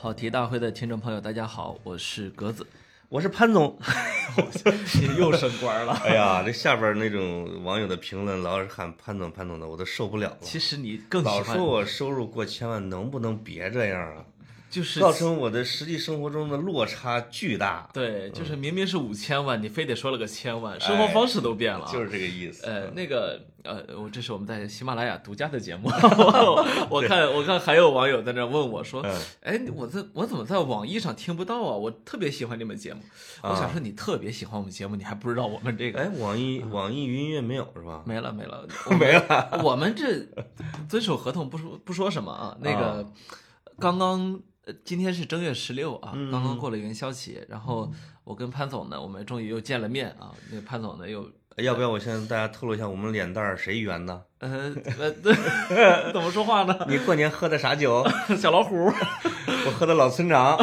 跑题大会的听众朋友，大家好，我是格子，我是潘总。你又升官了。哎呀，这下边那种网友的评论老是喊潘总潘总的，我都受不了了。其实你更喜老欢说我收入过千万，能不能别这样啊？就是造成我的实际生活中的落差巨大，对，就是明明是五千万，你非得说了个千万，生活方式都变了啊。就是这个意思。呃，那个呃，我这是我们在喜马拉雅独家的节目，我我看我看还有网友在那问我说，嗯哎，我在我怎么在网易上听不到啊？我特别喜欢你们节目，我想说你特别喜欢我们节目，你还不知道我们这个哎，网易网易云音乐没有是吧？没了没了，没了。我们这遵守合同不说不说什么啊，那个刚刚。呃今天是正月十六啊，嗯刚刚过了元宵节，然后我跟潘总呢，我们终于又见了面啊。那个潘总呢又要不要我向大家透露一下我们脸蛋儿谁圆呢？呃 呃，对怎么说话呢？你过年喝的啥酒？小老虎，我喝的老村长。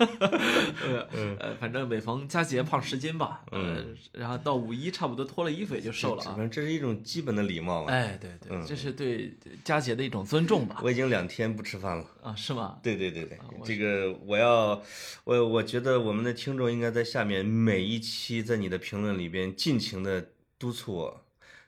呃 呃，反正每逢佳节胖十斤吧，嗯，然后到五一差不多脱了衣服也就瘦了啊。反正这是一种基本的礼貌嘛。哎，对对，这是对佳节的一种尊重吧？我已经两天不吃饭了。啊，是吗？对对对对，我这个我要，我我觉得我们的听众应该在下面每一期在你的评论里边尽情的督促我，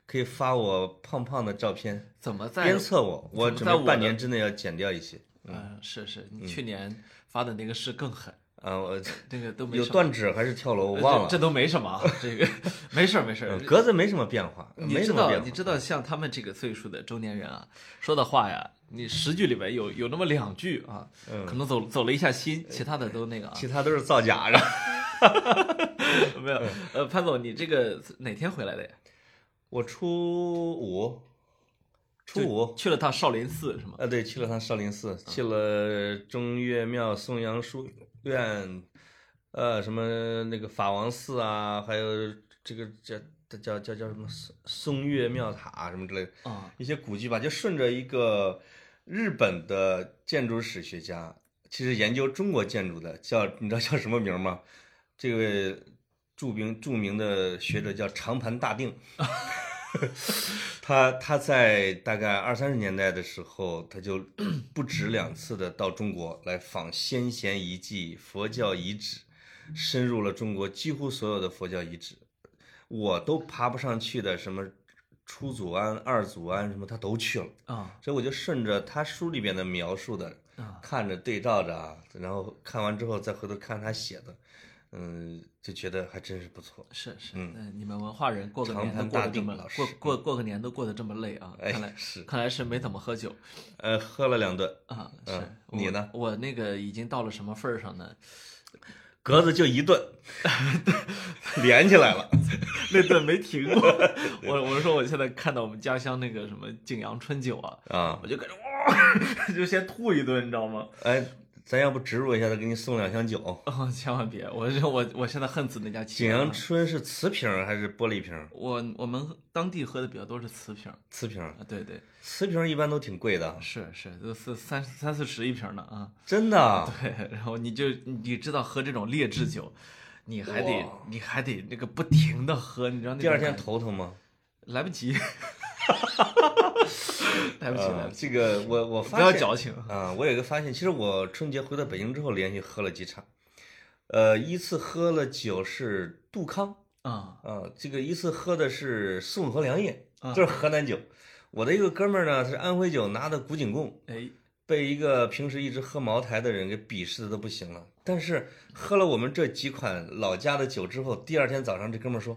可以发我胖胖的照片，怎么在鞭策我，我准备怎么在半年之内要减掉一些。嗯，是是，你去年发的那个是更狠，啊，我这个都没有断指还是跳楼，我呃忘了。这这都没什么啊，这个 没事儿没事。格子没什么变化，你知道，没什么变化你。知道，像他们这个岁数的中年人啊，说的话呀，你十句里面有有那么两句啊，可能走走了一下心，其他的都那个啊，其他都是造假的。没有。呃，潘总，你这个哪天回来的呀？我初五，初五，去了趟少林寺是吗？啊，对，去了趟少林寺，去了中岳庙、颂阳书院，呃，什么那个法王寺啊，还有这个叫叫叫叫什么松松岳庙塔什么之类的，啊，一些古迹吧，就顺着一个日本的建筑史学家，其实研究中国建筑的，叫你知道叫什么名吗？这位著名著名的学者叫长盘大定。他他在大概二三十年代的时候，他就不止两次的到中国来访先贤遗迹、佛教遗址，深入了中国几乎所有的佛教遗址，我都爬不上去的什么初祖庵、二祖庵什么，他都去了。啊所以我就顺着他书里边的描述的啊，看着对照着啊，然后看完之后再回头看他写的，嗯，就觉得还真是不错。是是，嗯，你们文化人过个年都过得这么老过过过个年都过得这么累啊？哎看来是看来是没怎么喝酒呃，喝了两顿，啊。是嗯你呢？我我那个已经到了什么份儿上呢？格子就一顿，连起来了。那顿没停过。我我说我现在看到我们家乡那个什么景阳春酒啊，啊，我就感觉哇，就先吐一顿，你知道吗？哎，咱要不植入一下，再给你送两箱酒。哦，千万别！我是我我现在恨死那家企景阳春是瓷瓶还是玻璃瓶？我我们当地喝的比较多是瓷瓶瓷瓶，啊，对对，瓷瓶一般都挺贵的，是是，都是三三四十一瓶呢啊。真的。对，然后你就你知道喝这种劣质酒，你还得你还得那个不停的喝，你知道那第二天头疼吗？来不及，来不及来这个我我不发现要矫情。啊，我有一个发现，其实我春节回到北京之后，连续喝了几场，呃，一次喝了酒是杜康啊啊，这个一次喝的是宋河良业，啊这是河南酒。我的一个哥们儿呢是安徽酒拿的古井贡，哎，被一个平时一直喝茅台的人给鄙视的都不行了。但是喝了我们这几款老家的酒之后，第二天早上这哥们儿说，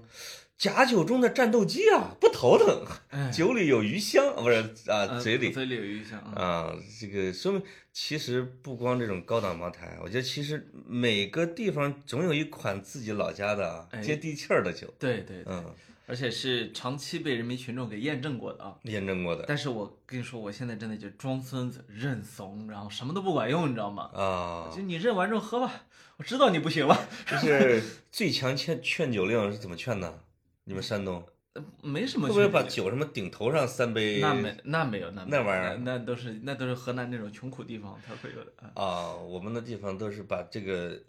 假酒中的战斗机啊，不头疼，哎酒里有余香，不是啊，呃嘴里嘴里有余香啊。啊，这个说明其实不光这种高档茅台，我觉得其实每个地方总有一款自己老家的啊哎接地气儿的酒，对对对，嗯，而且是长期被人民群众给验证过的啊。验证过的但是我跟你说，我现在真的就装孙子、认怂，然后什么都不管用，你知道吗？啊就，你认完之后喝吧，我知道你不行了，就是最强劝劝酒令是怎么劝的？你们山东呃没什么会不会把酒什么顶头上三杯？那没那没有那那玩意儿那那都是那都是河南那种穷苦地方才会有的啊。啊，我们的地方都是把这个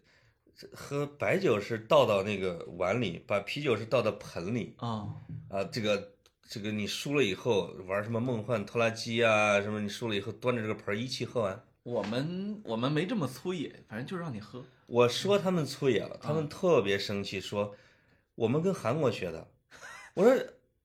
这喝白酒是倒到那个碗里，把啤酒是倒到盆里啊啊。这个这个你输了以后玩什么梦幻拖拉机啊，什么你输了以后端着这个盆儿一气喝完。我们我们没这么粗野，反正就让你喝。我说他们粗野了，他们特别生气，说我们跟韩国学的。我说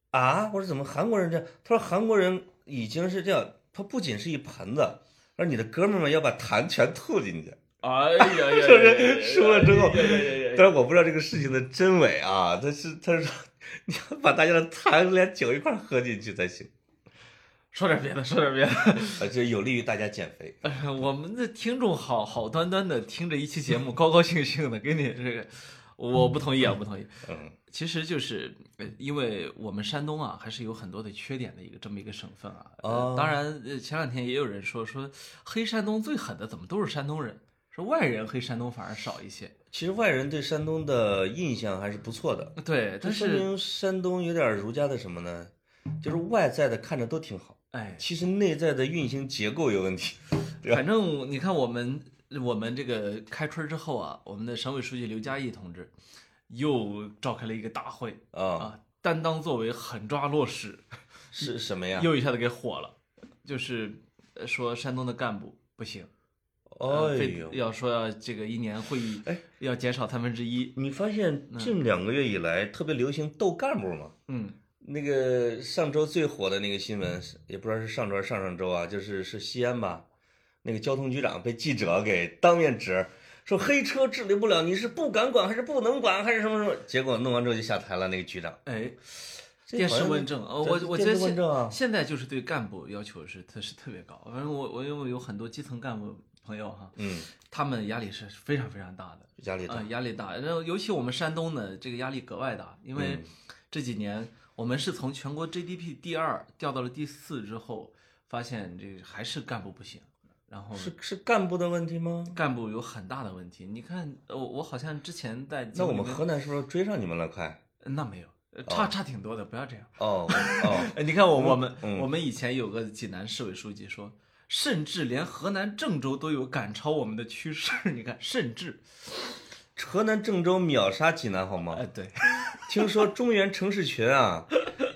啊，我说怎么韩国人这样？他说韩国人已经是这样，他不仅是一盆子，而你的哥们儿们要把痰全吐进去。哎呀呀！是不是输了之后但是我不知道这个事情的真伪啊，他是他是说你要把大家的痰连酒一块儿喝进去才行，说点别的，说点别的。啊，这有利于大家减肥。哎我们的听众好好端端的听着一期节目，高高兴兴的给你这个，我不同意啊，不同意。嗯，其实就是，呃因为我们山东啊，还是有很多的缺点的一个这么一个省份啊。呃哦当然，呃前两天也有人说说黑山东最狠的怎么都是山东人，说外人黑山东反而少一些。其实外人对山东的印象还是不错的，对，这但是说明山东有点儒家的什么呢？就是外在的看着都挺好，哎，其实内在的运行结构有问题。反正你看我们我们这个开春之后啊，我们的省委书记刘家义同志又召开了一个大会啊，啊，担当作为狠抓落实，是什么呀？又一下子给火了，就是呃说山东的干部不行，哎呦，要说要这个一年会议哎要减少三分之一，你发现近两个月以来特别流行斗干部吗？嗯那个上周最火的那个新闻，是也不知道是上周还是上上周啊，就是是西安吧，那个交通局长被记者给当面指说黑车治理不了，你是不敢管还是不能管还是什么什么？结果弄完之后就下台了，那个局长。哎，电视问政，呃，我我觉得现现在就是对干部要求是特是特别高，反正我我因为有很多基层干部朋友哈，嗯，他们压力是非常非常大的。压力大啊、。压力大。然后尤其我们山东呢，这个压力格外大，因为嗯这几年我们是从全国 GDP 第二掉到了第四之后，发现这个还是干部不行，然后是是干部的问题吗？干部有很大的问题。你看，我我好像之前在那我们河南是不是追上你们了？快！那没有。呃差差挺多的，不要这样。哦哦，呃你看我我们嗯我们以前有个济南市委书记说，甚至连河南郑州都有赶超我们的趋势。你看，甚至，河南郑州秒杀济南好吗？哎，对，听说中原城市群啊，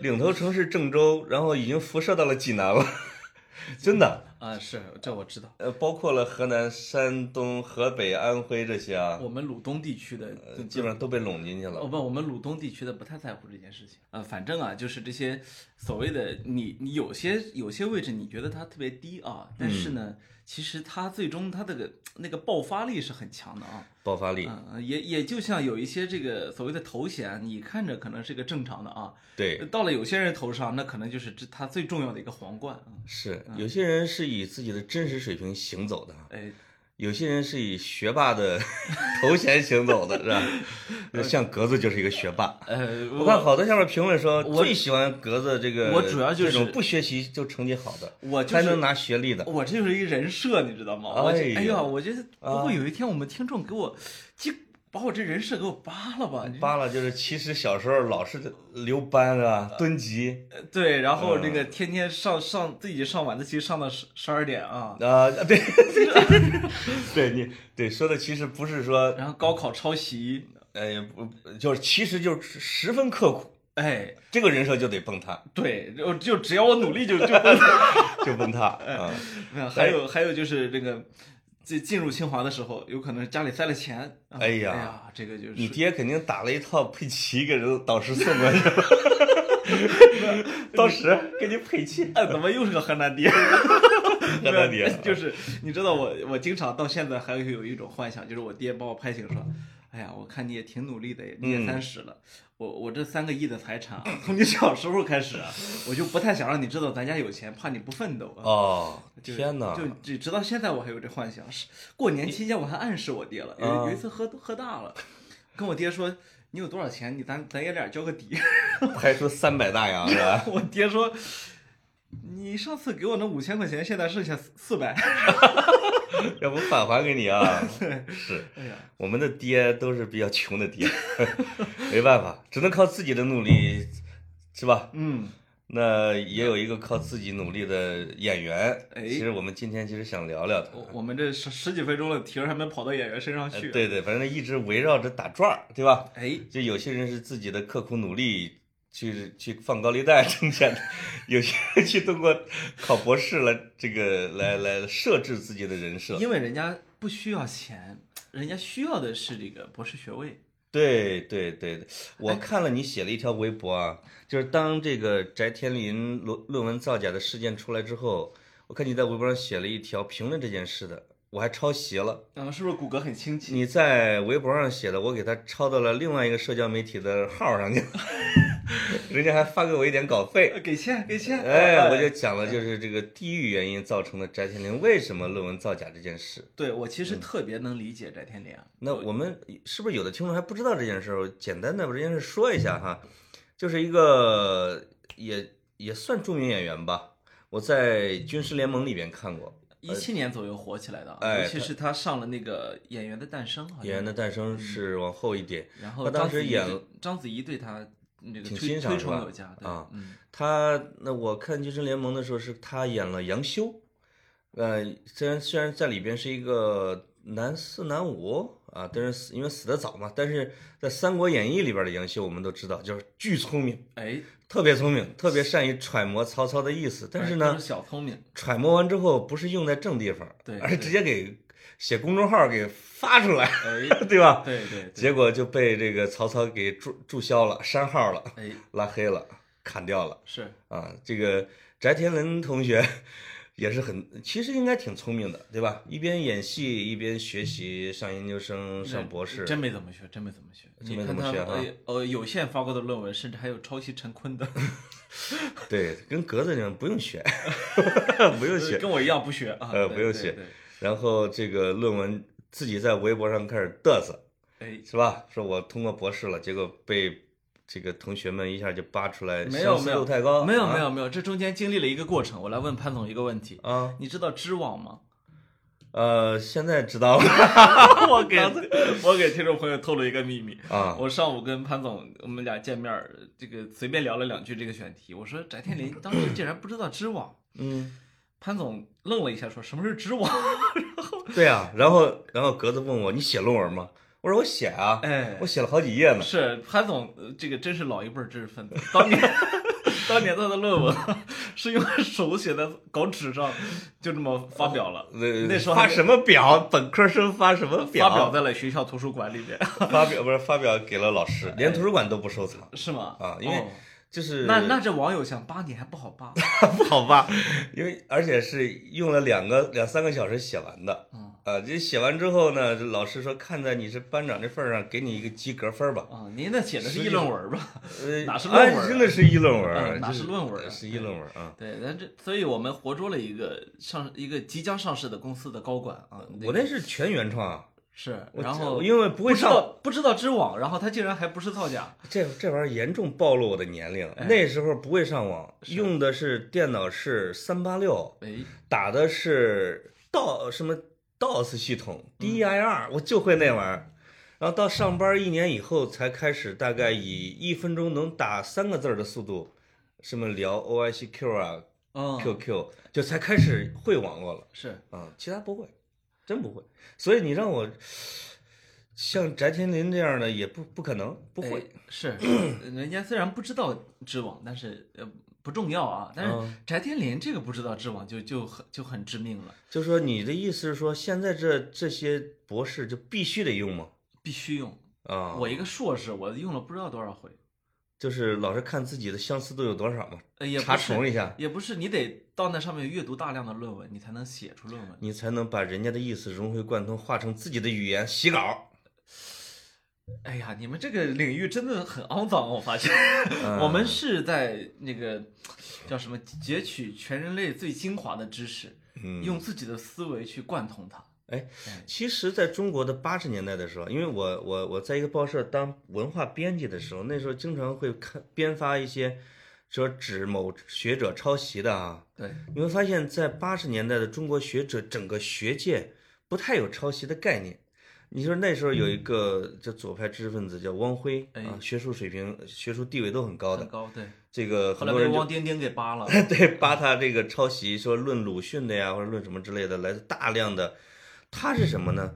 领头城市郑州，然后已经辐射到了济南了，真的。啊，是这我知道。呃，包括了河南、山东、河北、安徽这些啊，我们鲁东地区的呃基本上都被拢进去了。哦不，我们鲁东地区的不太在乎这件事情。呃，反正啊，就是这些所谓的你你有些有些位置你觉得它特别低啊，但是呢，其实他最终他这个那个爆发力是很强的啊。爆发力，嗯、也也就像有一些这个所谓的头衔，你看着可能是个正常的啊，对，到了有些人头上，那可能就是这他最重要的一个皇冠啊。是有些人是以自己的真实水平行走的，哎，有些人是以学霸的 头衔行走的，是吧？像格子就是一个学霸。呃，我看好多下面评论说最喜欢格子这个，我主要就是这种不学习就成绩好的，我就是才能拿学历的。我这就是一人设，你知道吗？我这哎哎呀，我觉得啊不会有一天我们听众给我，就把我这人设给我扒了吧？扒了就是其实小时候老是留班啊、蹲级对，然后嗯那个天天上上自己上晚自习上到十十二点啊，啊，对，对你对说的其实不是说，然后高考抄袭，哎不就是其实就是十分刻苦，哎，这个人设就得崩塌，对，就就只要我努力就 就崩塌。就崩塌啊。还有还有就是这个。进进入清华的时候，有可能家里塞了钱。啊哎呀哎呀，这个就是你爹肯定打了一套佩奇给人导师送过去了，当时给你配齐，哎，怎么又是个河南爹？河南爹就是你知道我，我经常到现在还会有一种幻想，就是我爹把我拍醒说：“哎呀，我看你也挺努力的，你也嗯三十了，我我这三个亿的财产啊，从你小时候开始啊，我就不太想让你知道咱家有钱，怕你不奋斗啊。”哦，就天哪！就就直到现在我还有这幻想。是过年期间我还暗示我爹了，有啊有一次喝喝大了，跟我爹说：“你有多少钱？你咱咱爷俩交个底。”拍出三百大洋是吧？我爹说：“你上次给我那五千块钱，现在剩下四百。要不返还给你啊？是，哎呀，我们的爹都是比较穷的爹，没办法，只能靠自己的努力，是吧？嗯，那也有一个靠自己努力的演员。哎其实我们今天其实想聊聊他。我我们这十十几分钟了，题儿还没跑到演员身上呃去。，对对，反正一直围绕着打转儿，对吧？哎，就有些人是自己的刻苦努力去去放高利贷挣钱的，有些人去通过考博士来这个来来设置自己的人设。因为人家不需要钱，人家需要的是这个博士学位。对对对对，我哎看了你写了一条微博啊，就是当这个翟天临论论文造假的事件出来之后，我看你在微博上写了一条评论这件事的，我还抄袭了。嗯，是不是骨骼很清奇？你在微博上写的，我给他抄到了另外一个社交媒体的号上去了，人家还发给我一点稿费。呃给钱给钱。哎，我就讲了，就是这个地域原因造成的翟天临为什么论文造假这件事。对我其实特别能理解翟天临啊。那我们是不是有的听众还不知道这件事？我简单的把这件事说一下哈，就是一个也也算著名演员吧，我在《军师联盟》里边看过一七年左右火起来的尤其是他上了那个《演员的诞生》，《演员，的诞生》是往后一点，然后他当时演对章子怡对他那个挺欣赏是吧？啊嗯，他那我看《军师联盟》的时候是他演了杨修，呃，虽然虽然在里边是一个男四男五啊，但是死因为死的早嘛，但是在《三国演义》里边的杨修我们都知道，就是巨聪明。哎，特别聪明，特别善于揣摩曹操的意思，但是呢小聪明，揣摩完之后不是用在正地方，对而是直接给写公众号给发出来，哎，对吧？对对对，结果就被这个曹操给注注销了、删号了、哎，拉黑了、砍掉了是啊！这个翟天临同学 也是很，其实应该挺聪明的，对吧？一边演戏一边学习，上研究生、上博士，真没怎么学，真没怎么学。真没怎么学啊呃呃有限发过的论文，甚至还有抄袭陈坤的，对，跟格子一样，不用学，不用学。跟我一样不学啊，呃不用学对对然后这个论文自己在微博上开始嘚瑟，哎，是吧？说我通过博士了，结果被这个同学们一下就扒出来，没有没有太高，没有啊没有没有，这中间经历了一个过程。我来问潘总一个问题，啊，你知道知网吗？呃，现在知道了 我给我给听众朋友透露一个秘密。啊，我上午跟潘总，我们俩见面儿，这个随便聊了两句这个选题。我说翟天临当时竟然不知道知网，嗯，潘总愣了一下，说什么是知网？对啊，然后然后格子问我你写论文吗？我说我写啊，哎我写了好几页呢。是潘总，呃这个真是老一辈儿知识分子。当年 当年他的论文是用手写在稿纸上，就这么发表了，呃那时候发什么表？本科生发什么表发表在了学校图书馆里面，发表不是发表给了老师，连图书馆都不收藏，是吗？啊因为哦就是那那这网友想扒你还不好扒，不好扒？因为而且是用了两个两三个小时写完的。嗯啊，这写完之后呢，这老师说看在你是班长这份儿上，给你一个及格分儿吧。啊，您那写的是议论文吧？呃，哪是论文啊啊真的是议论文儿，嗯哪是论文啊是议论文啊。对，那这所以我们活捉了一个上一个即将上市的公司的高管啊，我那是全原创啊，是，我然后因为不会上道不知道知网，然后他竟然还不是造假，这这玩意儿严重暴露我的年龄。哎那时候不会上网，用的是电脑是三八六，哎，打的是 DOS 什么 DOS 系统，DIR，我就会那玩意儿。然后到上班一年以后，才开始大概以一分钟能打三个字儿的速度，什么聊 OICQ 啊、嗯，QQ，就才开始会网络了是啊，其他不会，真不会。所以你让我像翟天临这样的也不不可能，不会。哎是，人家虽然不知道知网，但是呃不重要啊，但是嗯翟天临这个不知道知网就就很就很致命了，就说你的意思是说，现在这这些博士就必须得用吗？必须用。啊，我一个硕士，我用了不知道多少回，就是老是看自己的相似度有多少嘛，查重一下，也不是，你得到那上面阅读大量的论文，你才能写出论文。你才能把人家的意思融会贯通，化成自己的语言洗稿。哎呀，你们这个领域真的很肮脏，我发现。嗯我们是在那个叫什么截取全人类最精华的知识，嗯，用自己的思维去贯通它。哎，其实，在中国的八十年代的时候，因为我我我在一个报社当文化编辑的时候，那时候经常会看编发一些说指某学者抄袭的啊，对，你会发现在八十年代的中国学者整个学界不太有抄袭的概念。你说那时候有一个叫左派知识分子叫汪辉哎啊，学术水平、学术地位都很高的，很高，对。这个后来被很多人汪丁丁给扒了。对，扒他这个抄袭，说论鲁迅的呀，或者论什么之类的，来自大量的。他是什么呢？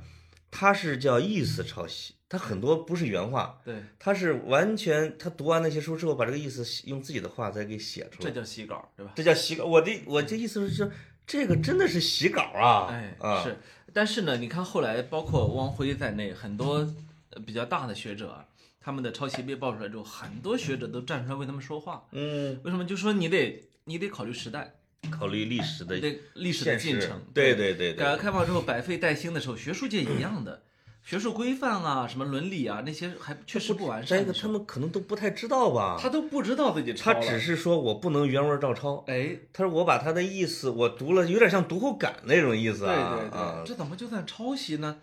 他是叫意思抄袭，他很多不是原话，对，他是完全他读完那些书之后，把这个意思用自己的话再给写出来，这叫洗稿，对吧？这叫洗稿。我的我这意思是说，这个真的是洗稿啊！哎，啊，是，但是呢，你看后来包括汪辉在内，很多呃比较大的学者啊，他们的抄袭被爆出来之后，很多学者都站出来为他们说话。嗯，为什么？就说你得你得考虑时代，考虑历史的对历史的进程。对对对对改革，开放之后百废待兴的时候，学术界一样的，学术规范啊，什么伦理啊，那些还确实不完这个他们可能都不太知道吧？他都不知道自己抄了。他只是说我不能原文照抄，哎，他说我把他的意思我读了，有点像读后感那种意思对啊对对，啊，这怎么就算抄袭呢？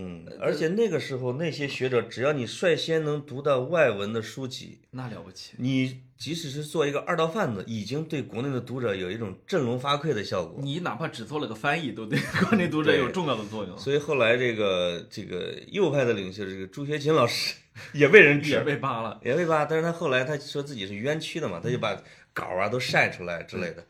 嗯，而且那个时候那些学者，只要你率先能读到外文的书籍，那了不起。你即使是做一个二道贩子，已经对国内的读者有一种振聋发聩的效果。你哪怕只做了个翻译，都对国内读者有重要的作用。所以后来这个这个右派的领袖这个朱学勤老师 也被人指也被扒了。也被扒，但是他后来他说自己是冤屈的嘛，他就把稿啊都晒出来之类的，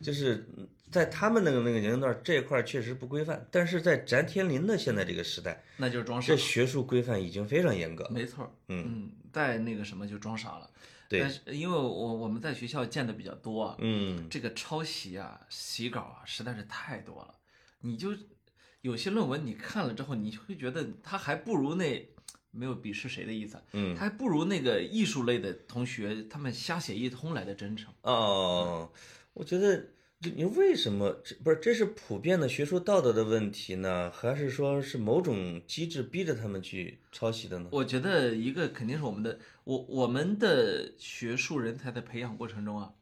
就是在他们那个那个年龄段这一块儿确实不规范，但是在翟天临的现在这个时代，那就是装傻这，学术规范已经非常严格。没错儿。嗯嗯，再那个什么就装傻了。对但是因为我我们在学校见的比较多啊，嗯这个抄袭啊、洗稿啊，实在是太多了。你就有些论文你看了之后，你会觉得他还不如那没有鄙视谁的意思啊，嗯他还不如那个艺术类的同学他们瞎写一通来的真诚。哦，我觉得这你为什么这不是这是普遍的学术道德的问题呢，还是说是某种机制逼着他们去抄袭的呢？我觉得一个肯定是我们的，我我们的学术人才的培养过程中啊，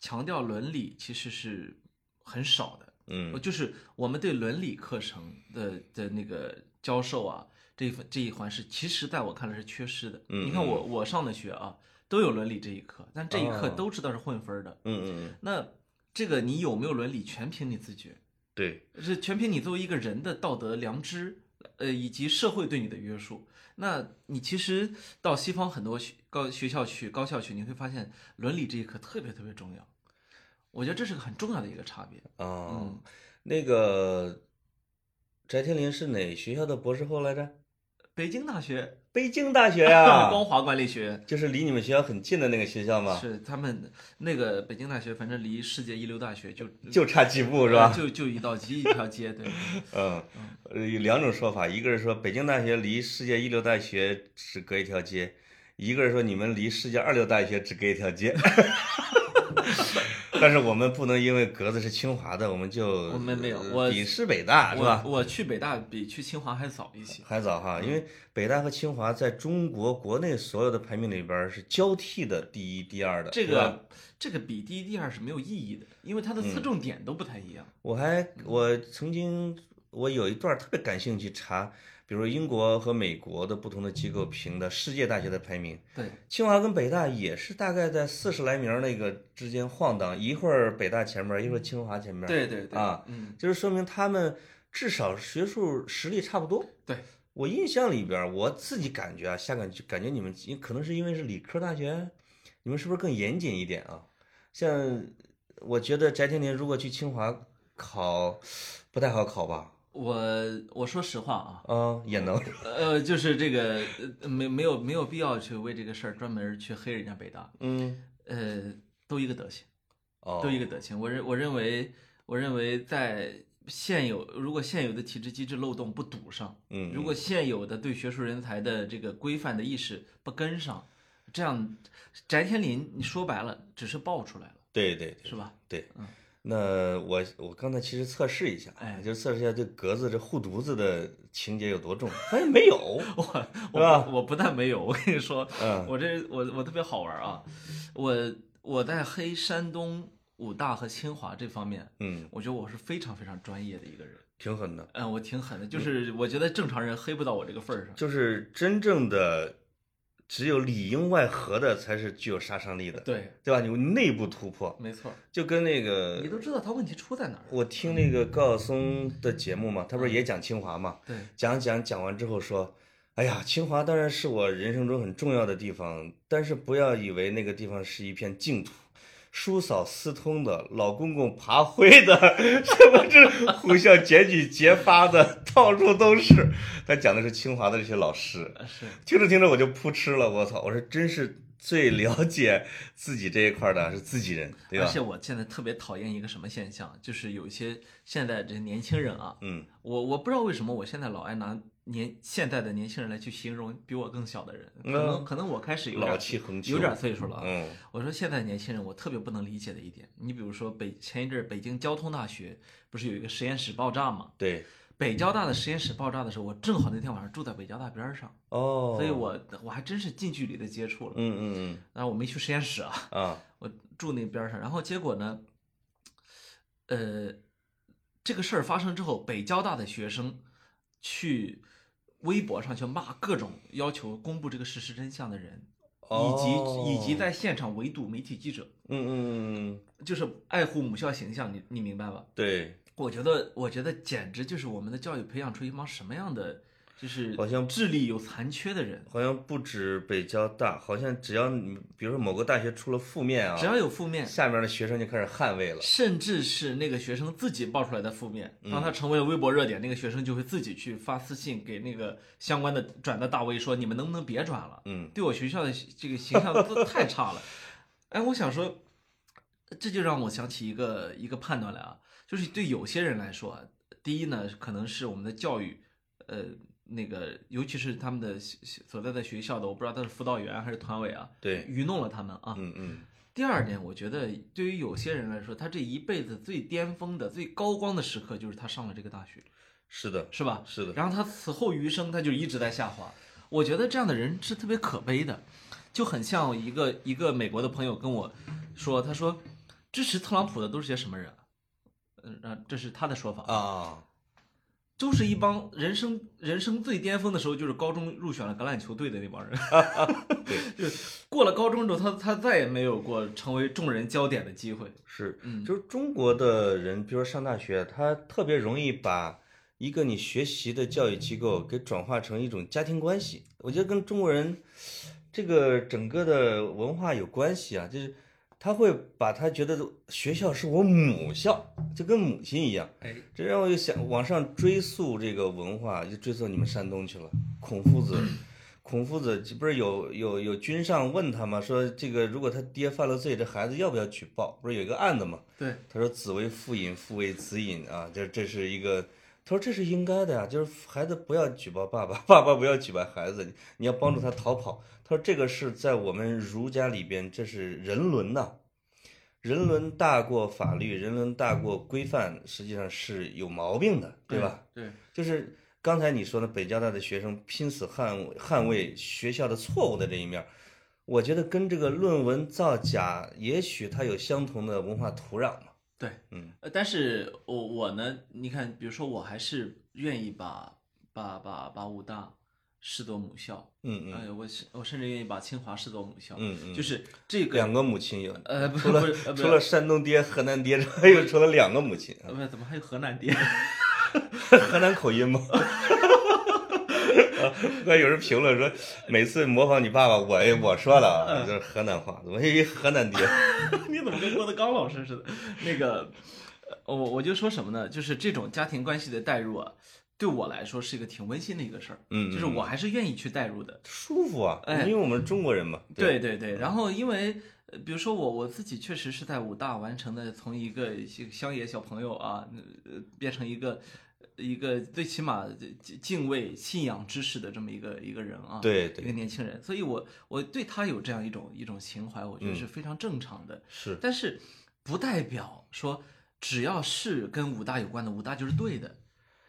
强调伦理其实是很少的。嗯就是我们对伦理课程的的那个教授啊，这一份这一环是，其实在我看来是缺失的。嗯你看我我上的学啊，都有伦理这一课，但这一课哦都知道是混分儿的。嗯嗯嗯，那这个你有没有伦理，全凭你自觉，对，是全凭你作为一个人的道德良知，呃，以及社会对你的约束。那你其实到西方很多学高学校去、高校去，你会发现伦理这一课特别特别重要。我觉得这是个很重要的一个差别。哦嗯，那个翟天临是哪学校的博士后来着？北京大学。北京大学呀、光华管理学。就是离你们学校很近的那个学校吗，是他们那个北京大学，反正离世界一流大学就就差几步是吧？就就一道街一条街，对，嗯，呃有两种说法，一个是说北京大学离世界一流大学只隔一条街，一个是说你们离世界二流大学只隔一条街。但是我们不能因为格子是清华的，我们就我们没有呃我鄙视北大是吧我？我去北大比去清华还早一些。还早哈，因为北大和清华在中国国内所有的排名里边儿是交替的第一、第二的。这个这个比第一、第二是没有意义的，因为它的侧嗯重点都不太一样。我还我曾经我有一段特别感兴趣查，比如英国和美国的不同的机构评的世界大学的排名，对，清华跟北大也是大概在四十来名儿那个之间晃荡，一会儿北大前面儿，一会儿清华前面儿。，对对对啊，嗯，就是说明他们至少学术实力差不多。对，我印象里边儿，我自己感觉啊，下感觉感觉你们可能是因为是理科大学，你们是不是更严谨一点啊？像我觉得翟天临如果去清华考，不太好考吧？我我说实话啊，嗯，也能。呃，就是这个呃没没有没有必要去为这个事儿专门去黑人家北大，嗯，呃，都一个德行。哦，都一个德行。我认我认为我认为在现有如果现有的体制机制漏洞不堵上，嗯，如果现有的对学术人才的这个规范的意识不跟上，这样翟天临你说白了只是爆出来了，对对对是吧？对嗯，那我我刚才其实测试一下，哎就测试一下这格子这护犊子的情节有多重，发现没有。我我我不但没有，我跟你说，嗯我这我我特别好玩啊，我我在黑山东武大和清华这方面，嗯，我觉得我是非常非常专业的一个人。挺狠的，嗯，我挺狠的，就是我觉得正常人黑不到我这个份儿上。就是真正的只有里应外合的才是具有杀伤力的，对，对吧？你内部突破，没错，就跟那个你都知道他问题出在哪儿。我听那个高晓松的节目嘛，他不是也讲清华嘛？对，讲讲讲完之后说，哎呀，清华当然是我人生中很重要的地方，但是不要以为那个地方是一片净土，叔嫂私通的，老公公爬灰的，什么这互相检举揭发的，到处都是。他讲的是清华的这些老师，呃是听着听着我就扑哧了，我操！我说真是最了解自己这一块的是自己人，对吧而且？我现在特别讨厌一个什么现象，就是有一些现在这些年轻人啊，嗯我我不知道为什么我现在老爱拿年现在的年轻人来去形容比我更小的人，可能嗯可能我开始有点老气横秋，有点岁数了啊。嗯我说现在年轻人，我特别不能理解的一点，你比如说北前一阵儿北京交通大学不是有一个实验室爆炸嘛？对北交大的实验室爆炸的时候，我正好那天晚上住在北交大边上，哦，所以我我还真是近距离的接触了。嗯嗯嗯。然后我没去实验室啊，嗯啊。我住那边上，然后结果呢，呃，这个事儿发生之后，北交大的学生去微博上去骂各种要求公布这个事实真相的人，以及以及哦在现场围堵媒体记者，嗯嗯嗯嗯，就是爱护母校形象，你你明白吧？对，我觉得，我觉得简直就是我们的教育培养出一帮什么样的，就是好像智力有残缺的人，好像不止北交大，好像只要你比如说某个大学出了负面啊，只要有负面，下面的学生就开始捍卫了。甚至是那个学生自己爆出来的负面，嗯当他成为了微博热点，那个学生就会自己去发私信给那个相关的转的大 V 说：“你们能不能别转了？嗯对我学校的这个形象都 太差了。”哎，我想说，这就让我想起一个一个判断来啊，就是对有些人来说啊，第一呢，可能是我们的教育，呃，那个尤其是他们的所在的学校的，我不知道他是辅导员还是团委啊，对，愚弄了他们啊。嗯嗯第二点，我觉得对于有些人来说，他这一辈子最巅峰的、最高光的时刻就是他上了这个大学，是的，是吧？是的，然后他此后余生，他就一直在下滑。我觉得这样的人是特别可悲的，就很像一个一个美国的朋友跟我说，他说支持特朗普的都是些什么人啊？嗯，啊，这是他的说法，啊，都是一帮人生人生最巅峰的时候，就是高中入选了橄榄球队的那帮人。对，就是过了高中之后，他他再也没有过成为众人焦点的机会。是，嗯就是中国的人，比如说上大学，他特别容易把一个你学习的教育机构给转化成一种家庭关系。我觉得跟中国人这个整个的文化有关系啊，就是他会把他觉得学校是我母校，就跟母亲一样。哎，这让我又想往上追溯这个文化，就追溯你们山东去了。孔夫子，孔夫子这不是有有有君上问他吗？说这个如果他爹犯了罪，这孩子要不要举报？不是有一个案子吗？对，他说子为父隐，父为子隐啊，这这是一个。他说这是应该的呀，就是孩子不要举报爸爸，爸爸不要举报孩子，你要帮助他逃跑。他说这个是在我们儒家里边，这是人伦呐、人伦大过法律，人伦大过规范，实际上是有毛病的，对吧？？对，就是刚才你说的北交大的学生拼死捍捍卫学校的错误的这一面，我觉得跟这个论文造假，也许它有相同的文化土壤嘛。对，嗯呃，但是我我呢，你看，比如说，我还是愿意把把把把武大视作母校，嗯嗯哎，我甚我甚至愿意把清华视作母校，嗯嗯，就是这个两个母亲有，呃，不除了除了山东爹、河南爹，还有除了两个母亲，呃不是怎么还有河南爹？河南口音吗？啊，那有人评论说，每次模仿你爸爸，我我说了啊，就是河南话，怎么一河南爹？你怎么跟郭德纲老师似的？那个，呃我我就说什么呢？就是这种家庭关系的代入啊，对我来说是一个挺温馨的一个事儿，嗯，嗯就是我还是愿意去代入的。舒服啊，哎。因为我们是中国人嘛。对。对对，然后因为呃比如说我我自己确实是在武大完成的，从一个乡野小朋友啊，呃，变成一个一个最起码敬敬畏信仰知识的这么一个一个人啊，对一个，年轻人，所以我我对他有这样一种一种情怀，我觉得嗯。是非常正常的，是。但是不代表说只要是跟武大有关的，武大就是对的。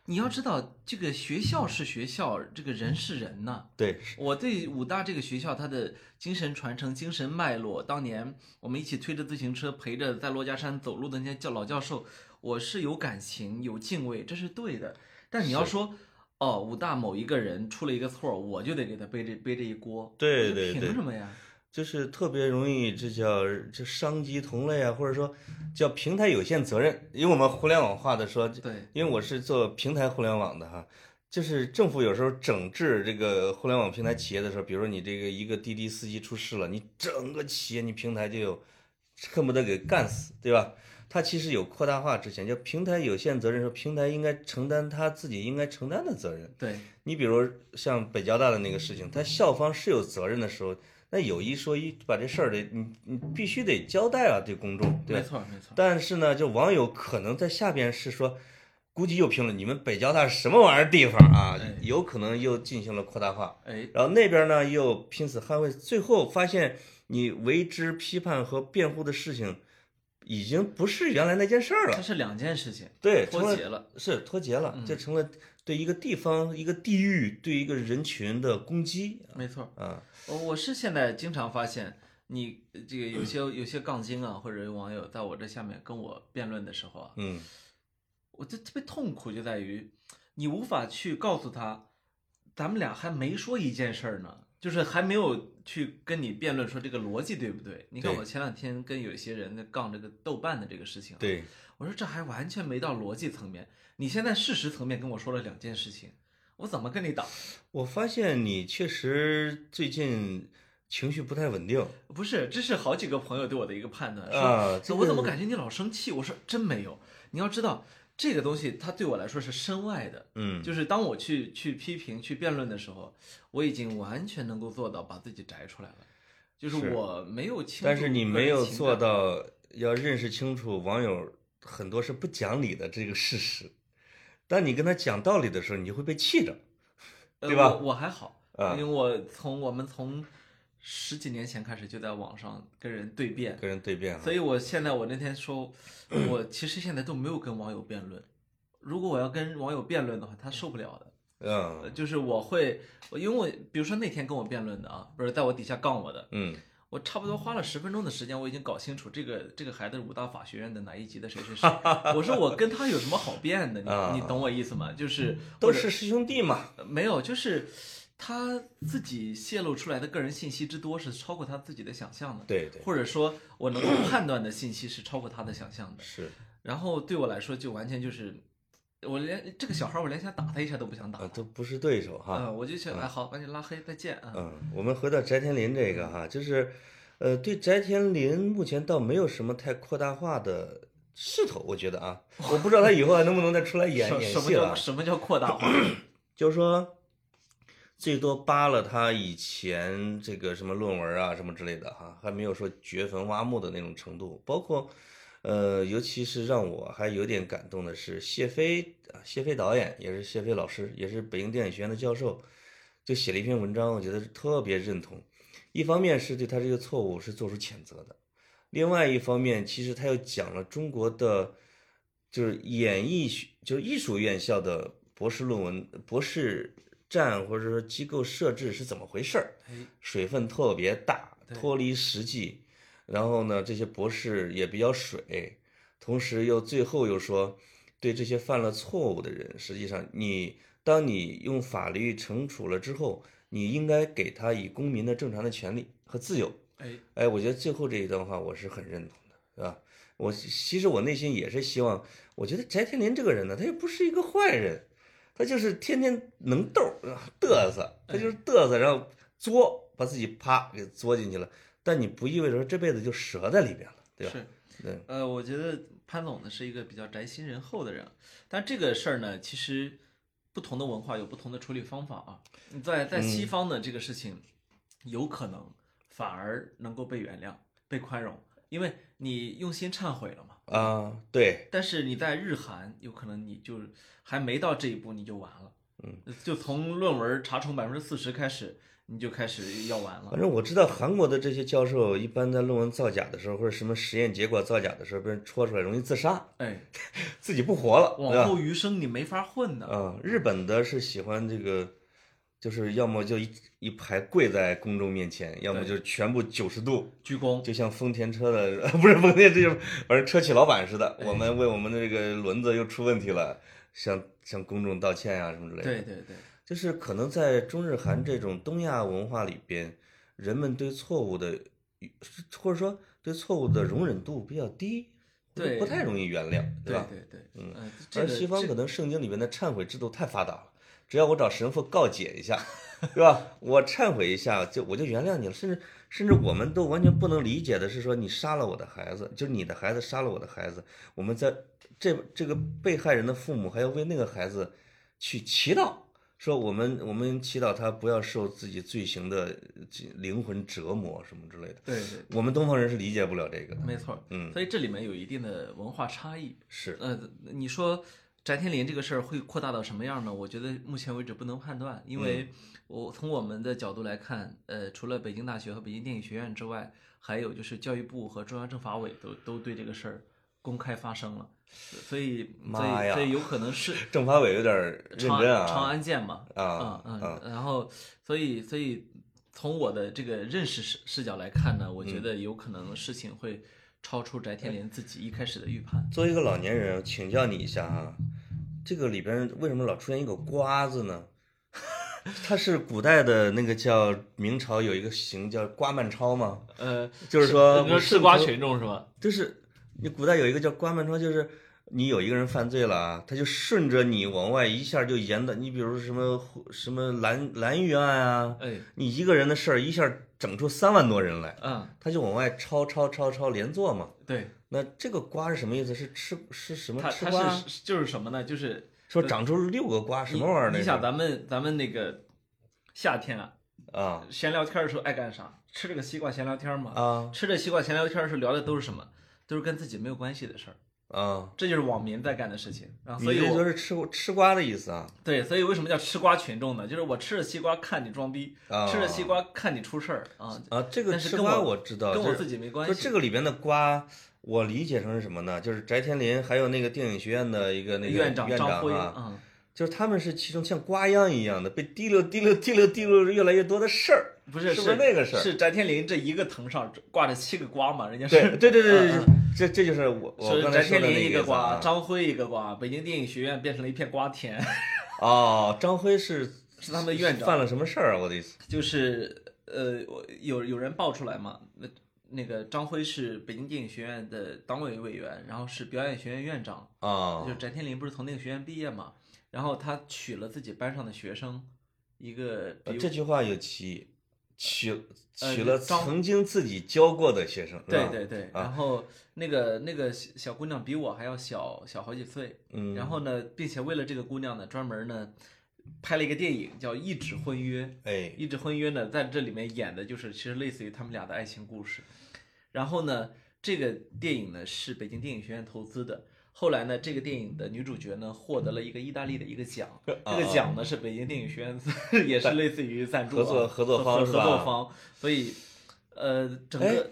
你要知道，这个学校是学校，这个人是人呐、对。我对武大这个学校它的精神传承、精神脉络，当年我们一起推着自行车陪着在珞珈山走路的那些教老教授，我是有感情、有敬畏，这是对的。但你要说，哦，武大某一个人出了一个错，我就得给他背这背这一锅，对对对凭什么呀？就是特别容易，这叫这伤及同类啊，或者说叫平台有限责任。因为我们互联网化的说，对，因为我是做平台互联网的哈，就是政府有时候整治这个互联网平台企业的时候，比如说你这个一个滴滴司机出事了，你整个企业你平台就有恨不得给干死，对吧？它其实有扩大化之前，叫平台有限责任，说平台应该承担他自己应该承担的责任。对，你比如像北交大的那个事情，他校方是有责任的时候，那有一说一，把这事儿得你你必须得交代啊，对公众，对？没错没错。但是呢，就网友可能在下边是说，估计又评论你们北交大什么玩意儿地方啊哎，有可能又进行了扩大化。哎，然后那边呢又拼死捍卫，最后发现你为之批判和辩护的事情，已经不是原来那件事儿了，它是两件事情，对，成了脱节了。是脱节了，嗯这成了对一个地方、一个地域、对一个人群的攻击没错。啊。我我是现在经常发现，你这个有些有些杠精啊，或者有网友在我这下面跟我辩论的时候啊，嗯我就特别痛苦，就在于你无法去告诉他，咱们俩还没说一件事儿呢，就是还没有去跟你辩论说这个逻辑对不对？你看我前两天跟有一些人在杠这个豆瓣的这个事情，，对，我说这还完全没到逻辑层面，你现在事实层面跟我说了两件事情，我怎么跟你打？我发现你确实最近情绪不太稳定不是，这是好几个朋友对我的一个判断，说、啊。这我怎么感觉你老生气？我说真没有，你要知道这个东西它对我来说是身外的，嗯，就是当我去去批评、去辩论的时候，我已经完全能够做到把自己摘出来了，就是是我没有倾注但是你没有做到要认识清楚网友很多是不讲理的这个事实。当你跟他讲道理的时候，你就会被气着。呃对吧我我还好，啊因为我从我们从十几年前开始就在网上跟人对辩，跟人对辩哈所，以我现在我那天说，我其实现在都没有跟网友辩论。如果我要跟网友辩论的话，他受不了的。呃嗯就是我会，因为我比如说那天跟我辩论的啊，不是在我底下杠我的，嗯我差不多花了十分钟的时间，我已经搞清楚这个这个孩子是武大法学院的哪一级的谁谁谁。我说我跟他有什么好辩的？啊你你懂我意思吗？就是都是师兄弟嘛。呃没有，就是他自己泄露出来的个人信息之多是超过他自己的想象的，对对，或者说我能够判断的信息是超过他的想象的。是然后对我来说就完全就是，我连这个小孩我连想打他一下都不想打啊，，都不是对手哈。嗯，我就想哎好，把你拉黑，再见啊。嗯，我们回到翟天临这个哈，就是，呃，对翟天临目前倒没有什么太扩大化的势头，我觉得啊，我不知道他以后还能不能再出来演什什么叫演戏了啊。什么叫扩大化？就是说，最多扒了他以前这个什么论文啊什么之类的哈，还没有说掘坟挖墓的那种程度。包括，呃，尤其是让我还有点感动的是谢飞啊，谢飞导演也是谢飞老师，也是北京电影学院的教授，就写了一篇文章，我觉得是特别认同。一方面是对他这个错误是做出谴责的，另外一方面，其实他又讲了中国的就是演艺学，就是艺术院校的博士论文、博士站或者说机构设置是怎么回事儿，哎，水分特别大，脱离实际，然后呢，这些博士也比较水，同时又最后又说，对这些犯了错误的人，实际上你当你用法律惩处了之后，你应该给他以公民的正常的权利和自由。哎，哎，我觉得最后这一段话我是很认同的，是吧？我其实我内心也是希望，我觉得翟天临这个人呢，他也不是一个坏人，他就是天天能逗嘚瑟，他就是嘚瑟，然后作，把自己啪给作进去了。但你不意味着说这辈子就折在里边了，对吧？是，对，呃，我觉得潘总呢是一个比较宅心仁厚的人，但这个事儿呢，其实不同的文化有不同的处理方法啊。你在在嗯西方呢，这个事情有可能反而能够被原谅、被宽容，因为你用心忏悔了嘛。啊，对，但是你在日韩，有可能你就还没到这一步，你就完了。嗯，就从论文查重百分之四十开始，你就开始要完了反。正我知道韩国的这些教授，一般在论文造假的时候，或者什么实验结果造假的时候，被人戳出来，容易自杀，哎，自己不活了，往后余生你没法混的。啊，日本的是喜欢这个，就是要么就一一排跪在公众面前，要么对就全部九十度，鞠躬，就像丰田车的 不是丰田，这就反正车企老板似的。哎我们为我们的这个轮子又出问题了，向向公众道歉啊什么之类的。对对对，就是可能在中日韩这种东亚文化里边，人们对错误的，或者说对错误的容忍度比较低，对不太容易原谅，对吧？对对对，嗯呃，这而西方可能圣经里面的忏悔制度太发达了，只要我找神父告解一下，对吧？我忏悔一下，就我就原谅你了，甚至甚至我们都完全不能理解的是说，你杀了我的孩子，就是你的孩子杀了我的孩子，我们在这这个被害人的父母还要为那个孩子去祈祷，说我们我们祈祷他不要受自己罪行的灵魂折磨什么之类的。对对，我们东方人是理解不了这个的。没错，嗯，所以这里面有一定的文化差异。是，呃，你说翟天临这个事儿会扩大到什么样呢？我觉得目前为止不能判断，因为我从我们的角度来看，呃，除了北京大学和北京电影学院之外，还有就是教育部和中央政法委都都对这个事儿公开发声了，所以所以所以有可能是政法委有点认长真啊。长安剑嘛，啊嗯啊嗯，然后所以所以从我的这个认识视视角来看呢，我觉得有可能事情会超出翟天临自己一开始的预判。作为一个老年人，请教你一下啊，这个里边为什么老出现一个“瓜”字呢？它是古代的那个叫明朝有一个刑叫瓜蔓超吗？呃，就是说你说我吃瓜群众是吧？就是你古代有一个叫瓜蔓超，就是你有一个人犯罪了啊，他就顺着你往外一下就延的你，比如说什么什么蓝蓝玉案啊，哎，你一个人的事儿一下整出三万多人来，嗯，他就往外抄抄抄抄连坐嘛。对，那这个瓜是什么意思？是吃是什么吃瓜？是就是什么呢？就是说长出六个瓜，什么玩意儿呢？你想咱们咱们那个夏天啊，啊闲聊天的时候爱干啥？吃这个西瓜闲聊天嘛。啊吃这西瓜闲聊天的时候聊的都是什么？都是跟自己没有关系的事儿。啊！这就是网民在干的事情。然后，所以就是吃吃瓜的意思啊？对，所以为什么叫吃瓜群众呢？就是我吃着西瓜看你装逼，啊吃着西瓜看你出事儿啊，啊，这个吃瓜我我知道，跟我自己没关就系。这个里边的瓜，我理解成是什么呢？就是翟天临还有那个电影学院的一个那个院长院张辉，啊，嗯，就是他们是其中像瓜秧一样的，被滴溜滴溜滴溜滴溜越来越多的事儿。不是是不是那个事儿是翟天临这一个藤上挂着七个瓜嘛？人家对是对对对嗯对，这这就是我我是刚才翟天临说的那一个瓜。张辉一个瓜，北京电影学院变成了一片瓜田，哦，张辉是 是他们的院长。犯了什么事儿啊？我的意思。就是呃，我有有人爆出来嘛，那那个张辉是北京电影学院的党委委员，然后是表演学院院长。啊就是翟天临不是从那个学院毕业嘛，然后他娶了自己班上的学生，一个比呃这句话有歧义，娶呃娶了张曾经自己教过的学生，对对对，啊然后那个那个小小姑娘比我还要小小好几岁，嗯，然后呢，并且为了这个姑娘呢，专门呢拍了一个电影叫《一纸婚约》，哎《一纸婚约》呢，在这里面演的就是其实类似于他们俩的爱情故事。然后呢，这个电影呢是北京电影学院投资的。后来呢，这个电影的女主角呢获得了一个意大利的一个奖，这个奖呢是北京电影学院 也是类似于赞助啊合作合作方合是吧合作方，所以呃，整哎个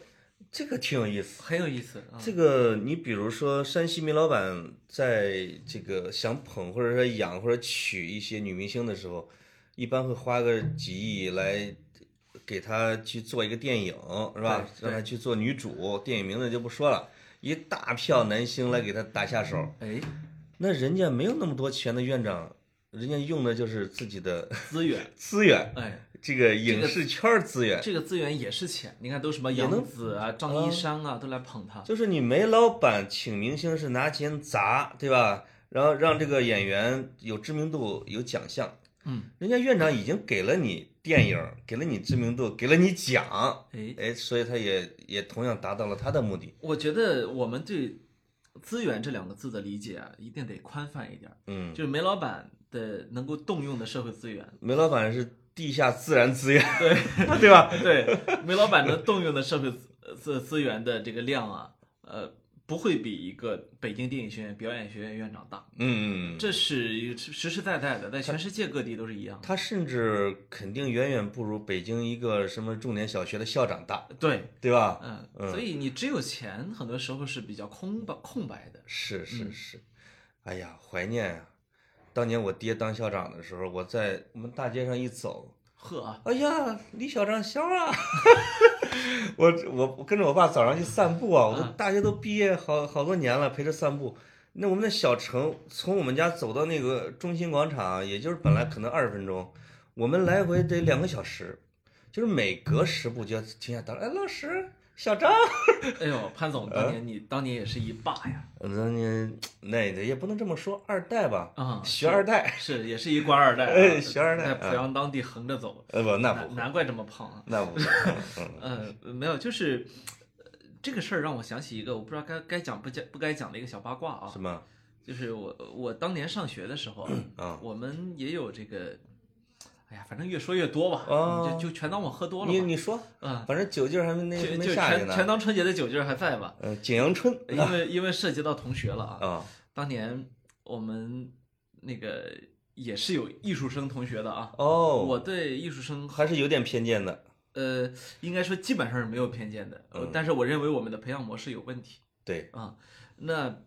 这个挺有意思。很有意思啊。这个你比如说山西煤老板在这个想捧或者说养或者娶一些女明星的时候，一般会花个几亿来给她去做一个电影，是吧？让她去做女主，电影名字就不说了，一大票男星来给他打下手。哎，那人家没有那么多钱的院长，人家用的就是自己的资源，资源，哎，这个影视圈儿资源。这个资源也是钱。你看，都什么杨紫啊、张一山啊，都来捧他。就是你煤老板请明星是拿钱砸，对吧？然后让这个演员有知名度、有奖项。嗯，人家院长已经给了你电影，给了你知名度，给了你奖，哎，哎，所以他也也同样达到了他的目的。我觉得我们对“资源”这两个字的理解啊，一定得宽泛一点儿。嗯，就是煤老板的能够动用的社会资源，煤老板是地下自然资源，对 对吧？对煤老板能动用的社会资资资源的这个量啊，呃，不会比一个北京电影学院表演学院院长大。嗯，这是实实在在的，在全世界各地都是一样的。他甚至肯定远远不如北京一个什么重点小学的校长大，对，对吧？嗯，所以你只有钱，很多时候是比较空白空白的。是是是，哎呀，怀念啊、当年我爹当校长的时候，我在我们大街上一走，呵啊，哎呀，李校长小啊！我我我跟着我爸早上去散步啊，我都嗯大学都毕业好好多年了，陪着散步。那我们的小城，从我们家走到那个中心广场，也就是本来可能二十分钟，我们来回得两个小时，就是每隔十步就要停下等，哎，老师小张。哎呦，潘总，当年你当年也是一霸呀，当年那也不能这么说，二代吧，啊，学二代，是也是一官二代啊，哎学二代在濮阳当地横着走，呃不，那难不，难怪这么胖啊。那不，嗯呃，没有，就是呃这个事儿让我想起一个我不知道该该讲不讲不该讲的一个小八卦啊什，么就是我我当年上学的时候啊，啊？我们也有这个，哎呀，反正越说越多吧，哦。就就全当我喝多了吧，你你说，啊，反正酒劲儿还没那就就没下去全全。当春节的酒劲儿还在吧，嗯，景阳春因为因为涉及到同学了啊，啊，当年我们那个也是有艺术生同学的啊，哦，我对艺术生还是有点偏见的。呃，应该说基本上是没有偏见的，但是我认为我们的培养模式有问题。对，啊。那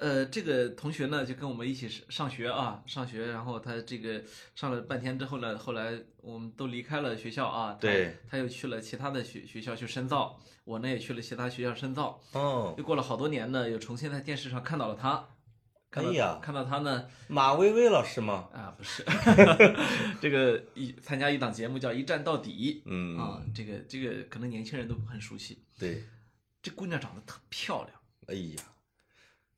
呃，这个同学呢就跟我们一起上上学啊，上学，然后他这个上了半天之后呢，后来我们都离开了学校啊，对，他又去了其他的学学校去深造，我呢也去了其他学校深造，哦，又过了好多年呢，又重新在电视上看到了他，可以啊看到他呢，马薇薇老师吗？啊不是，这个一参加一档节目叫《一站到底》。嗯，啊，这个这个可能年轻人都很熟悉。对，这姑娘长得特漂亮，哎呀，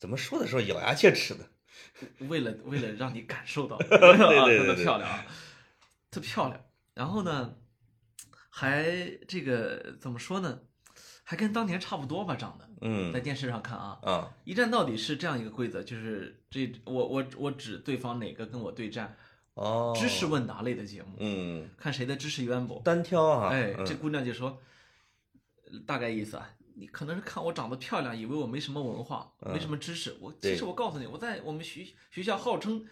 怎么说的时候咬牙切齿的？为了为了让你感受到，对啊，对特漂亮啊，特漂亮。然后呢，还这个怎么说呢？还跟当年差不多吧，长得，嗯在嗯电视上看啊，啊，一战到底是这样一个规则，就是这我我我指对方哪个跟我对战，哦，知识问答类的节目，嗯，看谁的知识渊博。单挑啊，哎，嗯这姑娘就说，呃大概意思啊，你可能是看我长得漂亮，以为我没什么文化，没什么知识。我其实我告诉你，我在我们学学校号称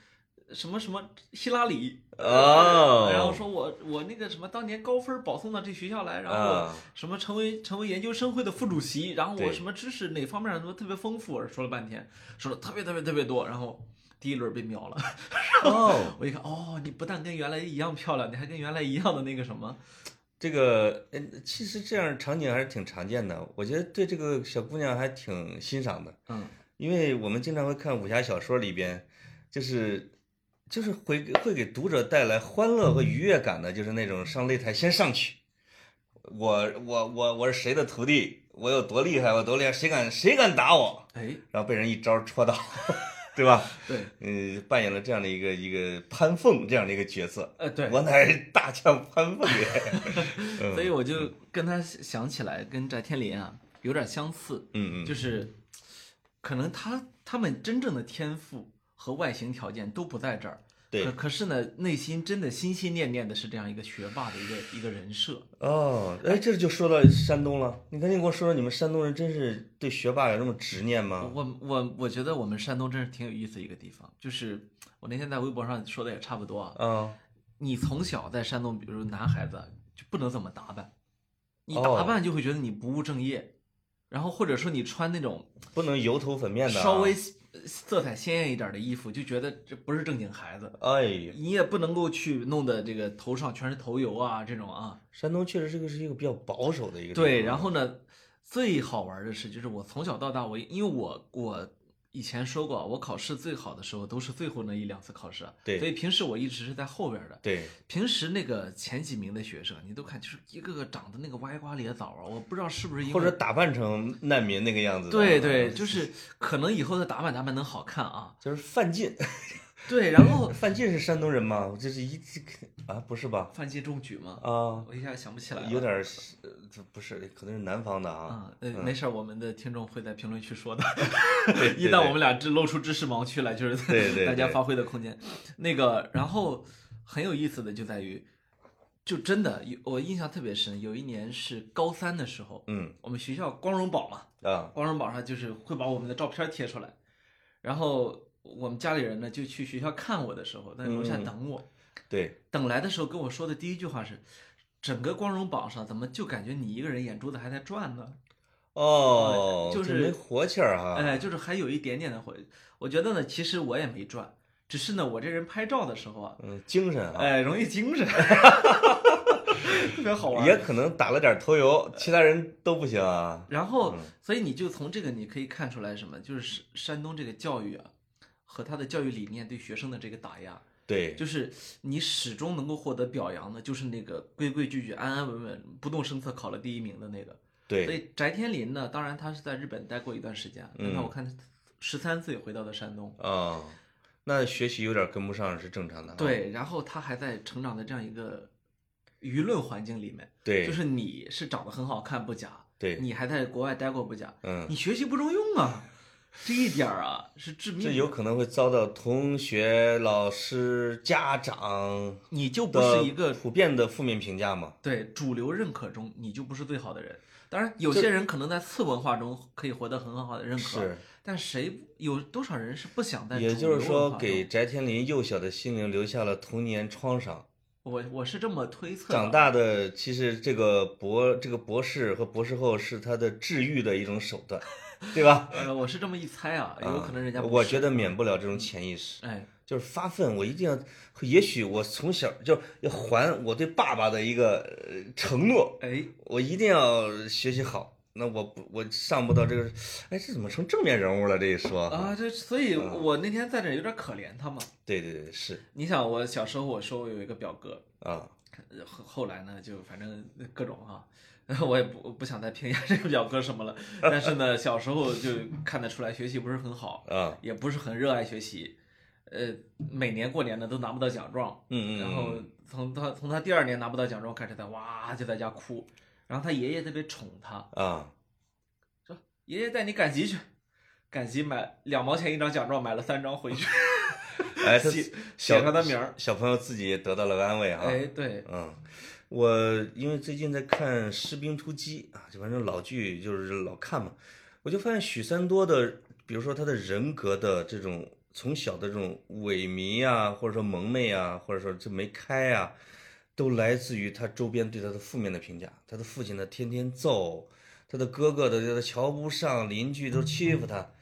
什么什么希拉里，哦然后说我我那个什么当年高分保送到这学校来，然后什么成为成为研究生会的副主席，然后我什么知识哪方面都特别丰富，说了半天，说了特别特别特别多，然后第一轮被秒了。哦，我一看，哦，你不但跟原来一样漂亮，你还跟原来一样的那个什么，这个，嗯，其实这样场景还是挺常见的，我觉得对这个小姑娘还挺欣赏的，嗯。因为我们经常会看武侠小说里边，就是就是会会给读者带来欢乐和愉悦感的，就是那种上擂台先上去，我我我我是谁的徒弟，我有多厉害，我多厉害，谁敢谁敢打我，哎，然后被人一招戳倒，对吧？对，嗯，扮演了这样的一个一个潘凤这样的一个角色，呃，对，我乃大将潘凤 所以我就跟他想起来，跟翟天临啊有点相似，嗯嗯，就是可能他他们真正的天赋和外形条件都不在这儿，对可可是呢，内心真的心心念念的是这样一个学霸的一个一个人设。哦，哎，这就说到山东了。你赶紧给我说说，你们山东人真是对学霸有那么执念吗？我我我觉得我们山东真是挺有意思一个地方，就是我那天在微博上说的也差不多啊。嗯，你从小在山东，比如男孩子就不能怎么打扮，你哦打扮就会觉得你不务正业，然后或者说你穿那种不能油头粉面的、啊。稍微色彩鲜艳一点的衣服，就觉得这不是正经孩子。哎呀，你也不能够去弄的这个头上全是头油啊，这种啊。山东确实这个是一个比较保守的一个。对，然后呢，最好玩的是，就是我从小到大，我因为我我以前说过，我考试最好的时候都是最后那一两次考试，对所以平时我一直是在后边的。对，平时那个前几名的学生，你都看，就是一个个长得那个歪瓜裂枣啊，我不知道是不是因为或者打扮成难民那个样子。对对，就是可能以后的打扮打扮能好看啊。就是范进，对，然后 范进是山东人吗？这是一啊，不是吧？范进中举吗，啊，我一下想不起来了。有点儿，呃这不是，可能是南方的啊。啊，呃，没事儿，我们的听众会在评论区说的。对一旦我们俩知露出知识盲区来，就是 大家发挥的空间。那个，然后很有意思的就在于，就真的有我印象特别深，有一年是高三的时候，嗯我们学校光荣榜嘛，啊，光荣榜上就是会把我们的照片贴出来，然后我们家里人呢就去学校看我的时候，在楼下嗯等我，对，等来的时候跟我说的第一句话是。整个光荣榜上，怎么就感觉你一个人眼珠子还在转呢？哦，就是没活气儿哈。哎，就是还有一点点的回。我觉得呢，其实我也没转，只是呢，我这人拍照的时候啊，嗯，精神啊，哎，容易精神，特别好玩。也可能打了点头油，其他人都不行啊。然后嗯，所以你就从这个你可以看出来什么，就是山山东这个教育啊，和他的教育理念对学生的这个打压，对，就是你始终能够获得表扬的，就是那个规规矩矩、安安稳稳、不动声色考了第一名的那个。对。所以翟天临呢，当然他是在日本待过一段时间，但他我看他十三岁回到的山东，啊，那学习有点跟不上是正常的啊。对，然后他还在成长的这样一个舆论环境里面，对，就是你是长得很好看不假，对，你还在国外待过不假，嗯，你学习不中用啊，这一点儿啊是致命的，这有可能会遭到同学、老师、家长你就不是一个普遍的负面评价吗。对主流认可中，你就不是最好的人。当然，有些人可能在次文化中可以获得很好的认可，是，但谁有多少人是不想在？也就是说，给翟天临幼小的心灵留下了童年创伤。我我是这么推测。长大的，其实这个博这个博士和博士后是他的治愈的一种手段，对吧？呃，我是这么一猜啊，有可能人家我觉得免不了这种潜意识，哎，就是发奋，我一定要，也许我从小就要还我对爸爸的一个呃承诺，哎，我一定要学习好。那我不，我上不到这个，哎，这怎么成正面人物了？这一说啊，这所以，我那天在这有点可怜他嘛。对对对，是。你想，我小时候我说我有一个表哥啊，后后来呢，就反正各种哈，我也不不想再评价这个表哥什么了。但是呢，小时候就看得出来学习不是很好啊，也不是很热爱学习，呃，每年过年呢都拿不到奖状，嗯嗯，然后从他从他第二年拿不到奖状开始，他哇就在家哭。然后他爷爷特别宠他啊，说爷爷带你赶集去，赶集买两毛钱一张奖状，买了三张回去，哎，他写写上他名儿，小朋友自己也得到了安慰啊。哎，对，嗯，我因为最近在看《士兵突击》啊，就反正老剧就是老看嘛，我就发现许三多的，比如说他的人格的这种从小的这种萎靡啊，或者说蒙昧啊，或者说这没开啊。都来自于他周边对他的负面的评价，他的父亲呢天天揍，他的哥哥的瞧不上，邻居都欺负他，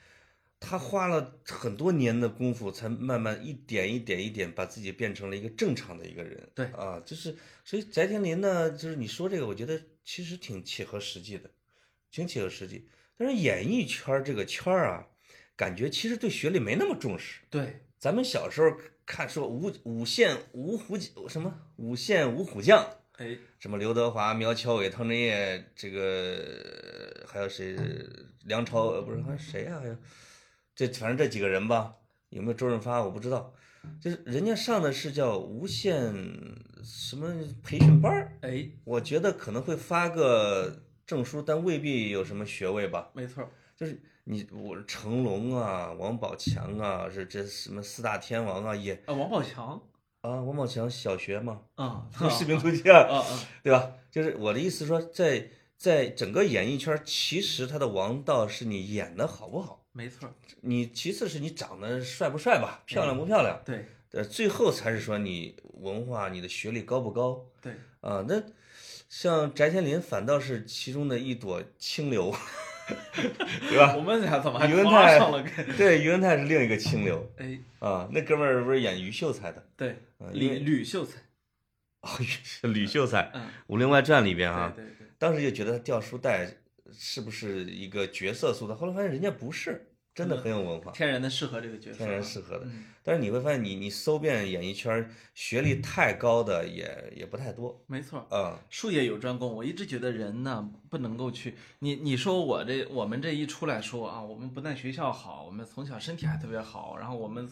他花了很多年的功夫，才慢慢一点一点一点把自己变成了一个正常的一个人。对啊，就是所以翟天临呢，就是你说这个，我觉得其实挺切合实际的，挺切合实际。但是演艺圈这个圈儿啊，感觉其实对学历没那么重视。对，咱们小时候。看说五五线五虎什么五线五虎将，哎，什么刘德华、苗侨伟、汤镇业，这个还有谁？梁朝呃不是还有谁呀？还有这反正这几个人吧，有没有周润发我不知道。就是人家上的是叫无线什么培训班儿，哎，我觉得可能会发个证书，但未必有什么学位吧。没错，就是。你我成龙啊，王宝强啊，是这什么四大天王啊？也啊，王宝强啊，王宝强小学嘛，啊，士兵突击啊，啊啊，对吧？就是我的意思说，在在整个演艺圈，其实他的王道是你演的好不好，没错。你其次是你长得帅不帅吧，漂亮不漂亮，对，呃，最后才是说你文化、你的学历高不高，对啊，那像翟天临反倒是其中的一朵清流。对吧？我们俩怎么还上了？对，于文泰是另一个清流。哎，啊，那哥们儿不是演于秀才的？对，吕吕秀才。哦，吕秀才，嗯，《武林外传》里边啊，对对对，当时就觉得他掉书袋是不是一个角色塑造？后来发现人家不是，真的很有文化，天然的适合这个角色，天然适合的。嗯但是你会发现，你你搜遍演艺圈，学历太高的也也不太多。没错，啊，术业有专攻。我一直觉得人呢，不能够去你你说我这我们这一出来说啊，我们不但学校好，我们从小身体还特别好，然后我们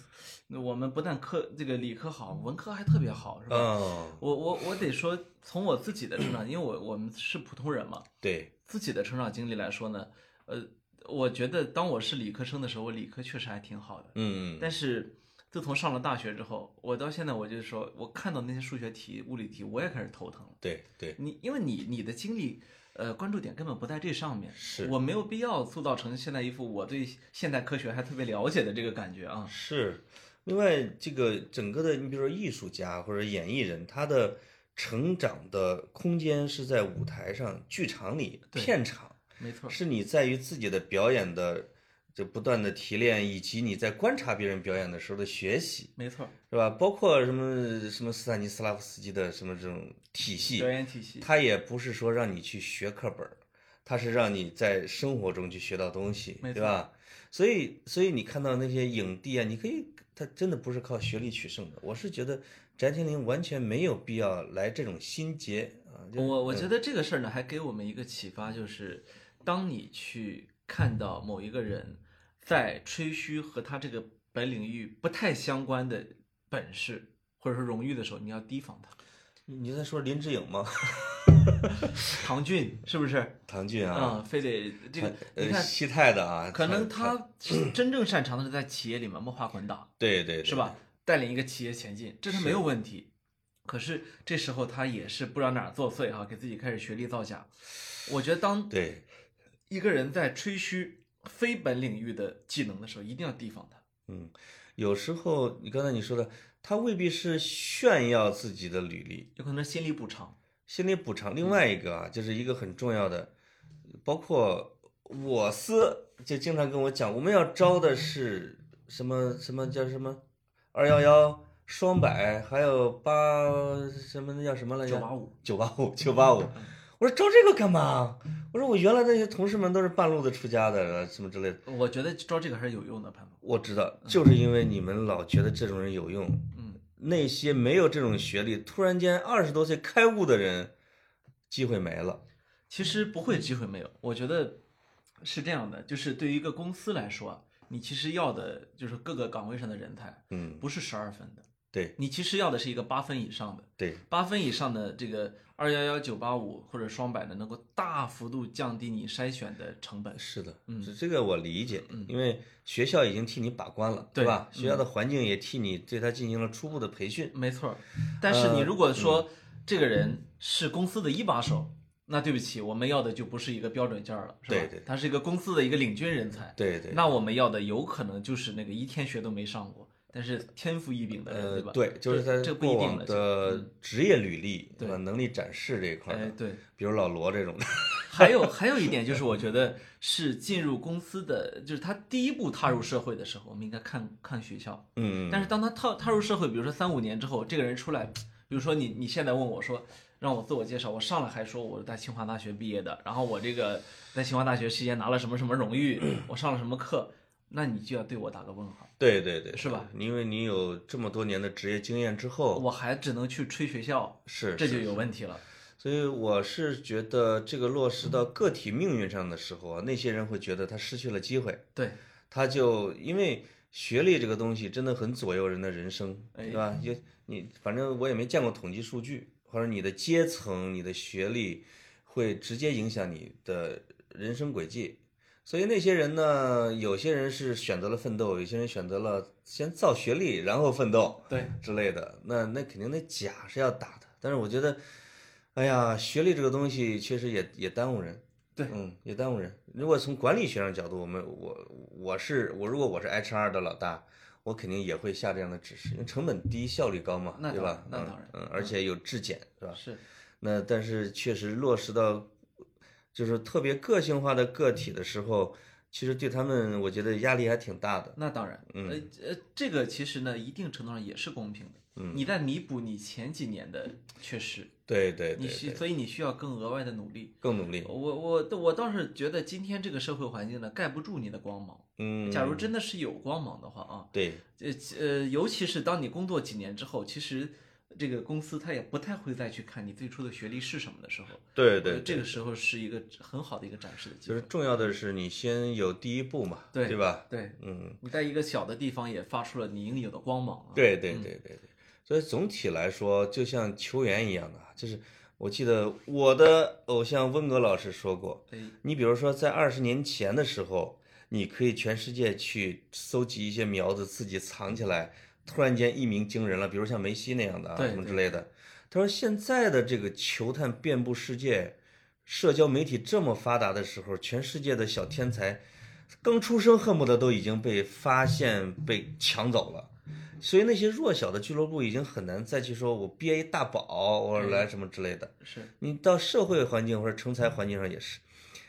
我们不但科这个理科好，文科还特别好，是吧？嗯，我我我得说，从我自己的成长，因为我我们是普通人嘛，对，自己的成长经历来说呢，呃，我觉得当我是理科生的时候，我理科确实还挺好的，嗯，但是自从上了大学之后，我到现在我就说，我看到那些数学题、物理题，我也开始头疼了。对对，你因为你你的精力，呃，关注点根本不在这上面，是我没有必要塑造成现在一副我对现代科学还特别了解的这个感觉啊。是，另外这个整个的，你比如说艺术家或者演艺人，他的成长的空间是在舞台上、剧场里、对片场，没错，是你在于自己的表演的这不断的提炼，以及你在观察别人表演的时候的学习，没错，是吧？包括什么什么斯坦尼斯拉夫斯基的什么这种体系表，演体系，他也不是说让你去学课本儿，他是让你在生活中去学到东西，对吧？所以，所以你看到那些影帝啊，你可以，他真的不是靠学历取胜的。我是觉得翟天临完全没有必要来这种心结啊。我我觉得这个事儿呢，还给我们一个启发，就是当你去看到某一个人在吹嘘和他这个本领域不太相关的本事或者说荣誉的时候，你要提防他。你你在说林志颖吗？唐骏是不是？唐骏啊，啊，非得这个，你看，呃西泰的啊，可能他真正擅长的是在企业里面摸爬滚打，对对对是？吧？带领一个企业前进，这是没有问题。可是这时候他也是不知道哪儿作祟哈、给自己开始学历造假。我觉得当对，一个人在吹嘘非本领域的技能的时候，一定要提防他。嗯，有时候你刚才你说的，他未必是炫耀自己的履历，有可能心理补偿。心理补偿。另外一个啊，就是一个很重要的，包括我司就经常跟我讲，我们要招的是什么什么叫什么二幺幺双百，还有八什么那叫什么来着？九八五，九八五九八五。我说招这个干嘛？我说我原来那些同事们都是半路子出家的，什么之类的。我觉得招这个还是有用的，潘总。我知道，就是因为你们老觉得这种人有用，嗯，那些没有这种学历，突然间二十多岁开悟的人，机会没了。其实不会机会没有，我觉得是这样的，就是对于一个公司来说啊，你其实要的就是各个岗位上的人才，嗯，不是十二分的，对你其实要的是一个八分以上的。对，八分以上的这个二幺幺九八五或者双百的，能够大幅度降低你筛选的成本。是的，嗯这这个我理解，因为学校已经替你把关了，对嗯吧？学校的环境也替你对他进行了初步的培训。没错，但是你如果说这个人是公司的一把手，那对不起，我们要的就不是一个标准件儿了，是吧？对对他是一个公司的一个领军人才。对对，那我们要的有可能就是那个一天学都没上过，但是天赋异禀的人，呃对吧？，对，就是这他这不一定了。过往的职业履历，对吧？能力展示这一块哎，的，对，比如老罗这种的，还有还有一点就是，我觉得是进入公司的，就是他第一步踏入社会的时候，我们应该看看学校。嗯，但是当他踏踏入社会，比如说三五年之后，这个人出来，比如说你你现在问我说，让我自我介绍，我上来还说我是在清华大学毕业的，然后我这个在清华大学期间拿了什么什么荣誉，我上了什么课，那你就要对我打个问号。对对对，是吧？因为你有这么多年的职业经验之后，我还只能去吹学校，是这就有问题了。所以我是觉得这个落实到个体命运上的时候啊，那些人会觉得他失去了机会，对，他就因为学历这个东西真的很左右人的人生，哎对吧？也你反正我也没见过统计数据，或者你的阶层、你的学历会直接影响你的人生轨迹。所以那些人呢，有些人是选择了奋斗，有些人选择了先造学历，然后奋斗。对，之类的，那那肯定那假是要打的。但是我觉得，哎呀，学历这个东西确实也也耽误人。对嗯，也耽误人。如果从管理学上角度，我们我我是我，如果我是 HR 的老大，我肯定也会下这样的指示，因为成本低，效率高嘛，那对吧？那当然嗯，嗯，而且有质检，是吧？是，那但是确实落实到就是特别个性化的个体的时候，其实对他们我觉得压力还挺大的。那当然，嗯呃呃，这个其实呢，一定程度上也是公平的。嗯你在弥补你前几年的缺失，对对对你需，所以你需要更额外的努力。更努力。我我我倒是觉得今天这个社会环境呢，盖不住你的光芒。嗯，假如真的是有光芒的话啊，对，呃呃，尤其是当你工作几年之后，其实这个公司他也不太会再去看你最初的学历是什么的时候，对对呃这个时候是一个很好的一个展示的机会。就是重要的是你先有第一步嘛，对对吧？对，嗯，你在一个小的地方也发出了你应有的光芒啊。对对对对对。所以总体来说，就像球员一样的，就是我记得我的偶像温格老师说过，哎，你比如说在二十年前的时候，你可以全世界去搜集一些苗子，自己藏起来，突然间一鸣惊人了，比如像梅西那样的啊，什么之类的。他说现在的这个球探遍布世界，社交媒体这么发达的时候，全世界的小天才刚出生恨不得都已经被发现、被抢走了。所以那些弱小的俱乐部已经很难再去说我憋一大宝，我来什么之类的。是你到社会环境或者成才环境上也是，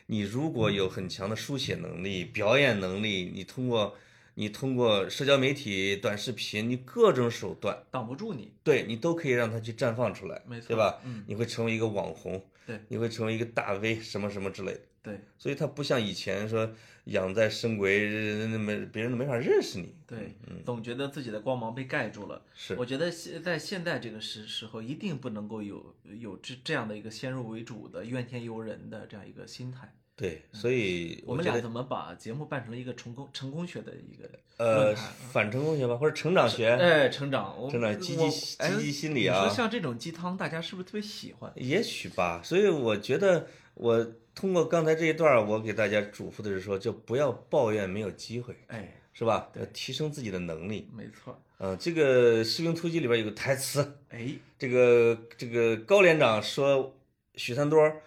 你如果有很强的书写能力、表演能力，你通过你通过社交媒体、短视频，你各种手段，挡不住你。对你都可以让它去绽放出来，没错对吧？嗯你会成为一个网红，对你会成为一个大 V，什么什么之类的。对所以他不像以前说养在深闺，那么别人都没法认识你。对，总觉得自己的光芒被盖住了。是我觉得现在现在这个时时候，一定不能够有有这这样的一个先入为主的怨天尤人的这样一个心态。对，所以我们俩怎么把节目办成了一个成功成功学的一个呃？反成功学吧，或者成长学，哎，成长，成长积极积极心理啊你啊说像这种鸡汤，大家是不是特别喜欢？也许吧。所以我觉得我通过刚才这一段儿，我给大家嘱咐的是说，就不要抱怨没有机会，哎，是吧？要提升自己的能力。没错。嗯、这个《士兵突击》里边有个台词，哎，这个这个高连长说许三多儿，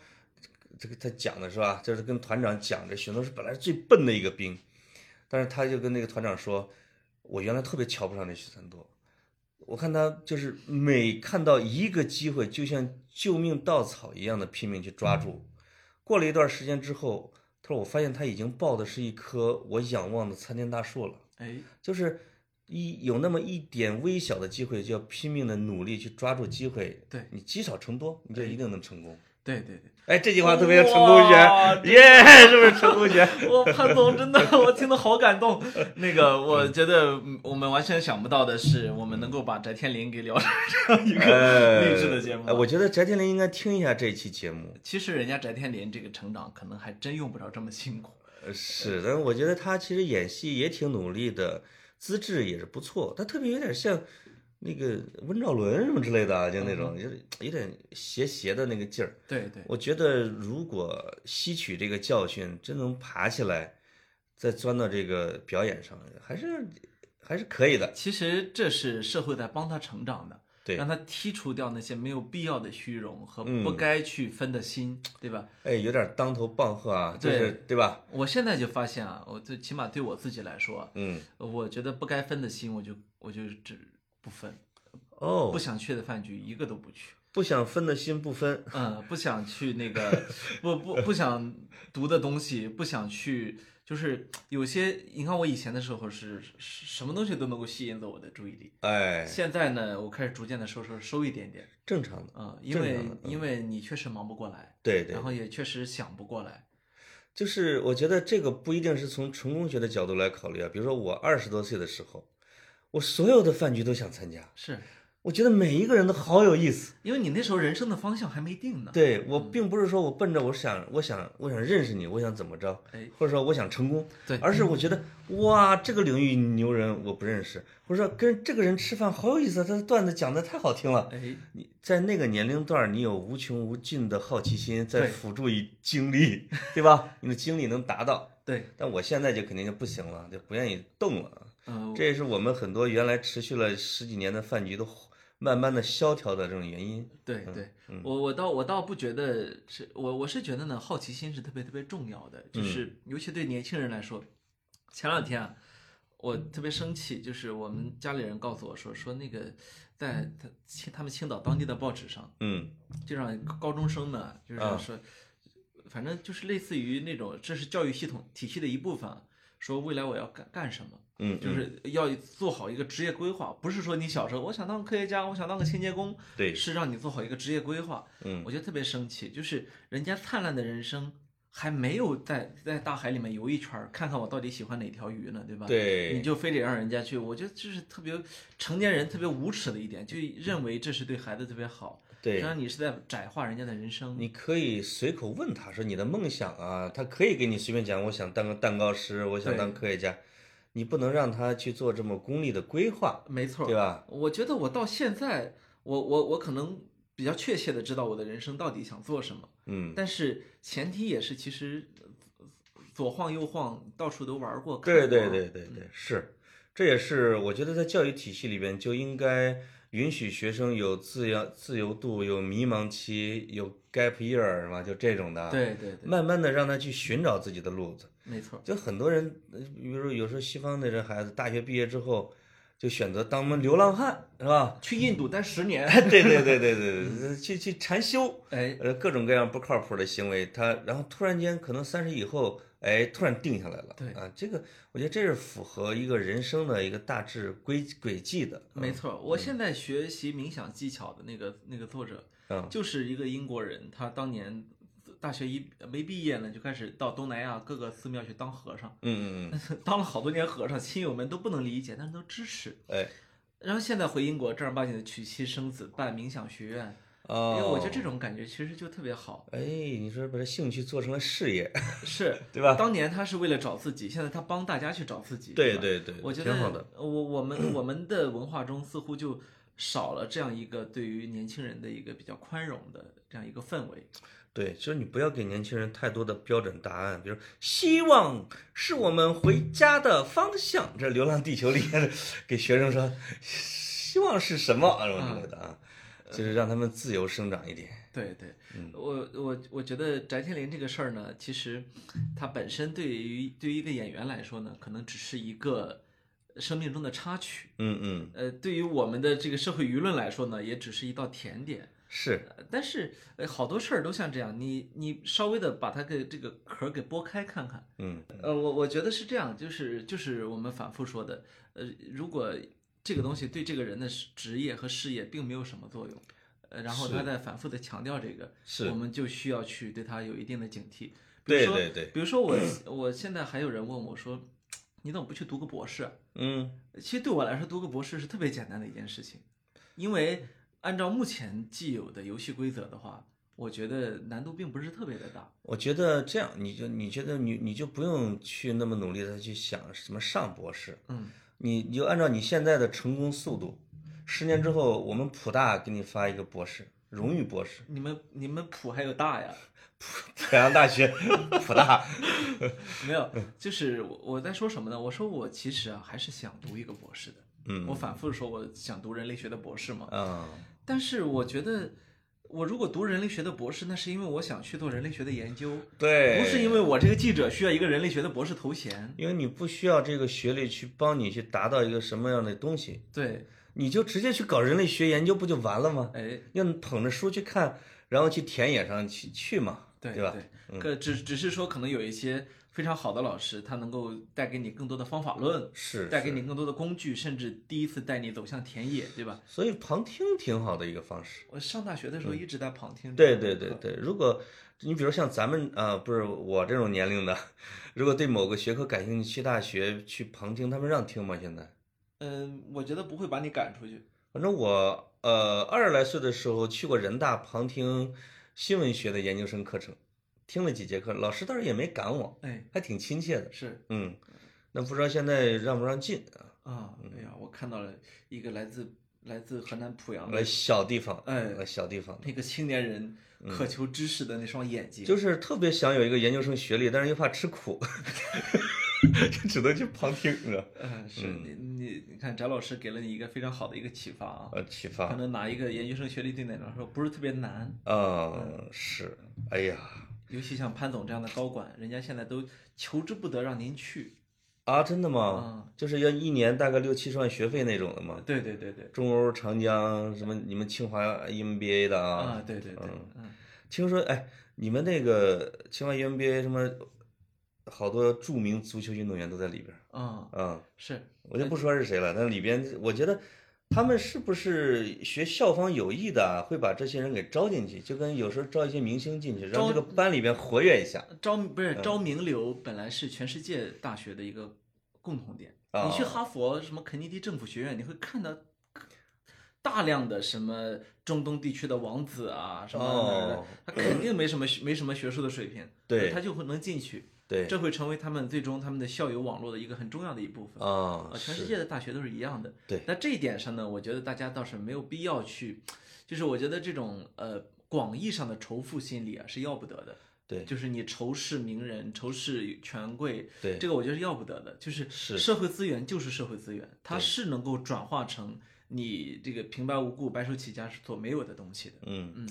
这个他讲的是吧？就是跟团长讲，这许三多是本来是最笨的一个兵，但是他就跟那个团长说，我原来特别瞧不上那许三多，我看他就是每看到一个机会，就像救命稻草一样的拼命去抓住。过了一段时间之后，他说我发现他已经抱的是一棵我仰望的参天大树了。哎，就是一有那么一点微小的机会，就要拼命的努力去抓住机会。对你积少成多，你就一定能成功。对对对。哎，这句话特别有成功学，耶，是不是成功学？我潘总真的，我听得好感动。那个，我觉得嗯我们完全想不到的是，我们能够把翟天临给聊成这样一个励志的节目哎。我觉得翟天临应该听一下这期节目。其实人家翟天临这个成长，可能还真用不着这么辛苦。呃是，的我觉得他其实演戏也挺努力的，资质也是不错。他特别有点像那个温兆伦什么之类的啊，就那种有点有点邪邪的那个劲儿。对对，我觉得如果吸取这个教训，真能爬起来，再钻到这个表演上，还是还是可以的。其实这是社会在帮他成长的，对让他剔除掉那些没有必要的虚荣和嗯不该去分的心，对吧？哎，有点当头棒喝啊，就对是对吧？我现在就发现啊，我最起码对我自己来说，嗯，我觉得不该分的心，我就我就只不分，哦不，想去的饭局一个都不去。不想分的心不分。嗯，不想去那个，不不不想读的东西，不想去，就是有些，你看我以前的时候是是什么东西都能够吸引走我的注意力，哎，现在呢，我开始逐渐的收收收一点点，正常的。嗯，因为因为你确实忙不过来，对对然，后也确实想不过来，就是我觉得这个不一定是从成功学的角度来考虑啊。比如说我二十多岁的时候，我所有的饭局都想参加，是我觉得每一个人都好有意思。因为你那时候人生的方向还没定呢，对我并不是说我奔着我想我想我想认识你，我想怎么着，哎，或者说我想成功，对而是我觉得哇这个领域牛人我不认识，或者说跟这个人吃饭好有意思，他的段子讲的太好听了。哎，你在那个年龄段，你有无穷无尽的好奇心，在辅助于精力，对吧？你的精力能达到。对，但我现在就肯定就不行了，就不愿意动了。嗯、这也是我们很多原来持续了十几年的饭局都慢慢的萧条的这种原因。对对，嗯我我倒我倒不觉得是我我是觉得呢，好奇心是特别特别重要的，嗯就是尤其对年轻人来说。前两天啊，我特别生气，就是我们家里人告诉我说说那个在他青他们青岛当地的报纸上，嗯就让高中生们啊就是啊说，反正就是类似于那种这是教育系统体系的一部分啊，说未来我要干干什么。嗯，就是要做好一个职业规划，不是说你小时候我想当科学家，我想当个清洁工，对。是让你做好一个职业规划。嗯。我觉得特别生气，就是人家灿烂的人生还没有在在大海里面游一圈儿，看看我到底喜欢哪条鱼呢，对吧？对。你就非得让人家去，我觉得这是特别成年人特别无耻的一点，就认为这是对孩子特别好，实际对，上你是在窄化人家的人生。你可以随口问他说你的梦想啊，他可以给你随便讲，我想当个蛋糕师，我想当科学家，你不能让他去做这么功利的规划，没错，对吧？我觉得我到现在，我我我可能比较确切的知道我的人生到底想做什么，嗯，但是前提也是其实呃左晃右晃，到处都玩过。对对对对对，是，这也是我觉得在教育体系里边就应该允许学生有自由自由度，有迷茫期，有 gap year 是吧？就这种的，，对对对，慢慢的让他去寻找自己的路子。没错，就很多人，呃比如说有时候西方的这孩子，大学毕业之后就选择当我们流浪汉，是吧？去印度待十年，对对对对对对，去去禅修，哎，呃，各种各样不靠谱的行为，他然后突然间可能三十以后，哎，突然定下来了。对啊，这个我觉得这是符合一个人生的一个大致轨轨迹的。没错。我现在学习冥想技巧的那个那个作者，嗯就是一个英国人，他当年大学一没毕业呢，就开始到东南亚各个寺庙去当和尚，嗯嗯嗯，当了好多年和尚，亲友们都不能理解，但是都支持。哎，然后现在回英国正儿八经的娶妻生子，办冥想学院，因哦，为我觉得这种感觉其实就特别好。哎，你说把这兴趣做成了事业，是 对吧？当年他是为了找自己，现在他帮大家去找自己。对对对，我觉挺好的。得我我们我们的文化中似乎就少了这样一个对于年轻人的一个比较宽容的这样一个氛围。对，就是你不要给年轻人太多的标准答案，比如希望是我们回家的方向。这《流浪地球》里面的给学生说，希望是什么什么之类的啊，就是让他们自由生长一点。对对，嗯我我我觉得翟天临这个事儿呢，其实他本身对于对于一个演员来说呢，可能只是一个生命中的插曲。嗯嗯，呃，对于我们的这个社会舆论来说呢，也只是一道甜点。是，呃但是呃，好多事儿都像这样，你你稍微的把它给这个壳儿给剥开看看。嗯呃，我我觉得是这样，就是就是我们反复说的，呃，如果这个东西对这个人的职业和事业并没有什么作用，呃，然后他在反复的强调这个，是我们就需要去对他有一定的警惕。比如说，对对对，比如说我 我现在还有人问我说，你怎么不去读个博士啊？嗯其实对我来说，读个博士是特别简单的一件事情，因为按照目前既有的游戏规则的话，我觉得难度并不是特别的大。我觉得这样，你就你觉得你你就不用去那么努力的去想什么上博士，嗯，你你就按照你现在的成功速度，十年之后我们普大给你发一个博士，荣誉博士，你们你们普还有大呀？普海洋大学 普大，没有，就是我我在说什么呢？我说我其实啊还是想读一个博士的。嗯我反复说我想读人类学的博士嘛，啊，但是我觉得我如果读人类学的博士，那是因为我想去做人类学的研究，对，不是因为我这个记者需要一个人类学的博士头衔。因为你不需要这个学历去帮你去达到一个什么样的东西，对，你就直接去搞人类学研究不就完了吗？哎，要捧着书去看，然后去田野上去去嘛，对对吧？可只只是说，可能有一些非常好的老师，他能够带给你更多的方法论，是，带给你更多的工具，甚至第一次带你走向田野，对吧？所以旁听挺好的一个方式。我上大学的时候一直在旁听。嗯对对对，对，如果你比如像咱们啊、不是我这种年龄的，如果对某个学科感兴趣，去大学去旁听，他们让听吗？现在？嗯，我觉得不会把你赶出去。反正我呃二十来岁的时候去过人大旁听新闻学的研究生课程，听了几节课，老师倒是也没赶我，哎，还挺亲切的。是嗯，那不知道现在让不让进啊？啊，哎呀，我看到了一个来自来自河南濮阳来的小地方，哎小地方，那个青年人渴求知识的那双眼睛，就是特别想有一个研究生学历，但是又怕吃苦，就只能去旁听，你知道？嗯，是你你你看，翟老师给了你一个非常好的一个启发啊，呃，启发可。能拿一个研究生学历对你来说不是特别难。啊，是，哎呀，尤其像潘总这样的高管，人家现在都求之不得让您去。啊，真的吗？啊，就是要一年大概六七十万学费那种的吗？对对对对，中欧、长江什么？你们清华 EMBA 的啊？啊，对对对，嗯，听说哎，你们那个清华 EMBA 什么，好多著名足球运动员都在里边儿啊，啊。是，我就不说是谁了，但里边我觉得他们是不是学校方有意的啊，会把这些人给招进去，就跟有时候招一些明星进去，让这个班里边活跃一下。招不是招名流，本来是全世界大学的一个共同点。啊你去哈佛什么肯尼迪政府学院，你会看到大量的什么中东地区的王子啊，什么的哦，他肯定没什么学没什么学术的水平，对他就会能进去，对这会成为他们最终他们的校友网络的一个很重要的一部分。啊，啊，全世界的大学都是一样的。对那这一点上呢，我觉得大家倒是没有必要去，就是我觉得这种呃广义上的仇富心理啊是要不得的。对就是你仇视名人、仇视权贵，对这个我觉得是要不得的。就是是社会资源就是社会资源，它是能够转化成你这个平白无故白手起家所没有的东西的。嗯嗯，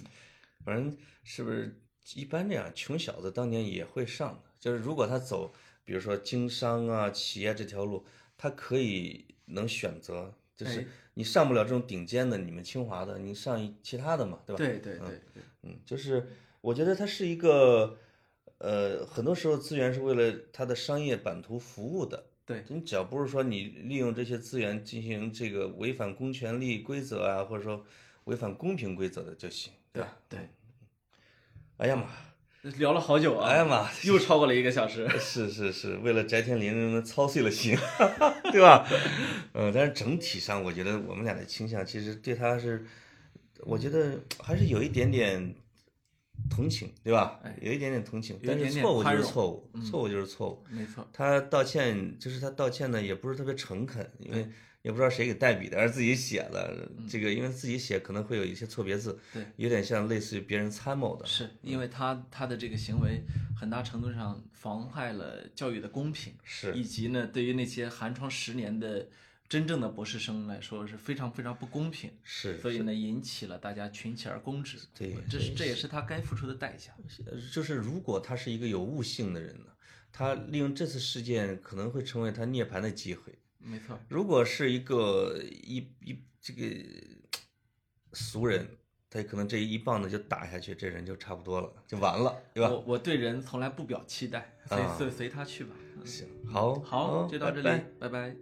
反正是不是一般这样穷小子当年也会上的，就是如果他走，比如说经商啊、企业这条路，他可以能选择，就是哎你上不了这种顶尖的，你们清华的，你上一其他的嘛，对吧？对对对对，嗯，就是我觉得它是一个，呃，很多时候资源是为了它的商业版图服务的。对你只要不是说你利用这些资源进行这个违反公权力规则啊，或者说违反公平规则的就行，对吧？对，哎呀妈，聊了好久啊，哎呀妈，又超过了一个小时。是是是，为了翟天临操碎了心，对吧？嗯，但是整体上，我觉得我们俩的倾向其实对他是，我觉得还是有一点点同情，对吧？有一点点同情，但是错误就是错误，错误就是错误。没错，他道歉就是他道歉呢，也不是特别诚恳，因为。也不知道谁给代笔的，而自己写的这个，因为自己写可能会有一些错别字，对，有点像类似于别人参谋的。是因为他他的这个行为很大程度上妨害了教育的公平，是，以及呢，对于那些寒窗十年的真正的博士生来说是非常非常不公平，是，所以呢，引起了大家群起而攻之。对，这是这也是他该付出的代价。就是如果他是一个有悟性的人呢，他利用这次事件可能会成为他涅槃的机会。没错，如果是一个一一这个俗人，他可能这一棒子就打下去，这人就差不多了，就完了，对吧？我我对人从来不表期待，随随随他去吧。行，好，好，就到这里，拜拜。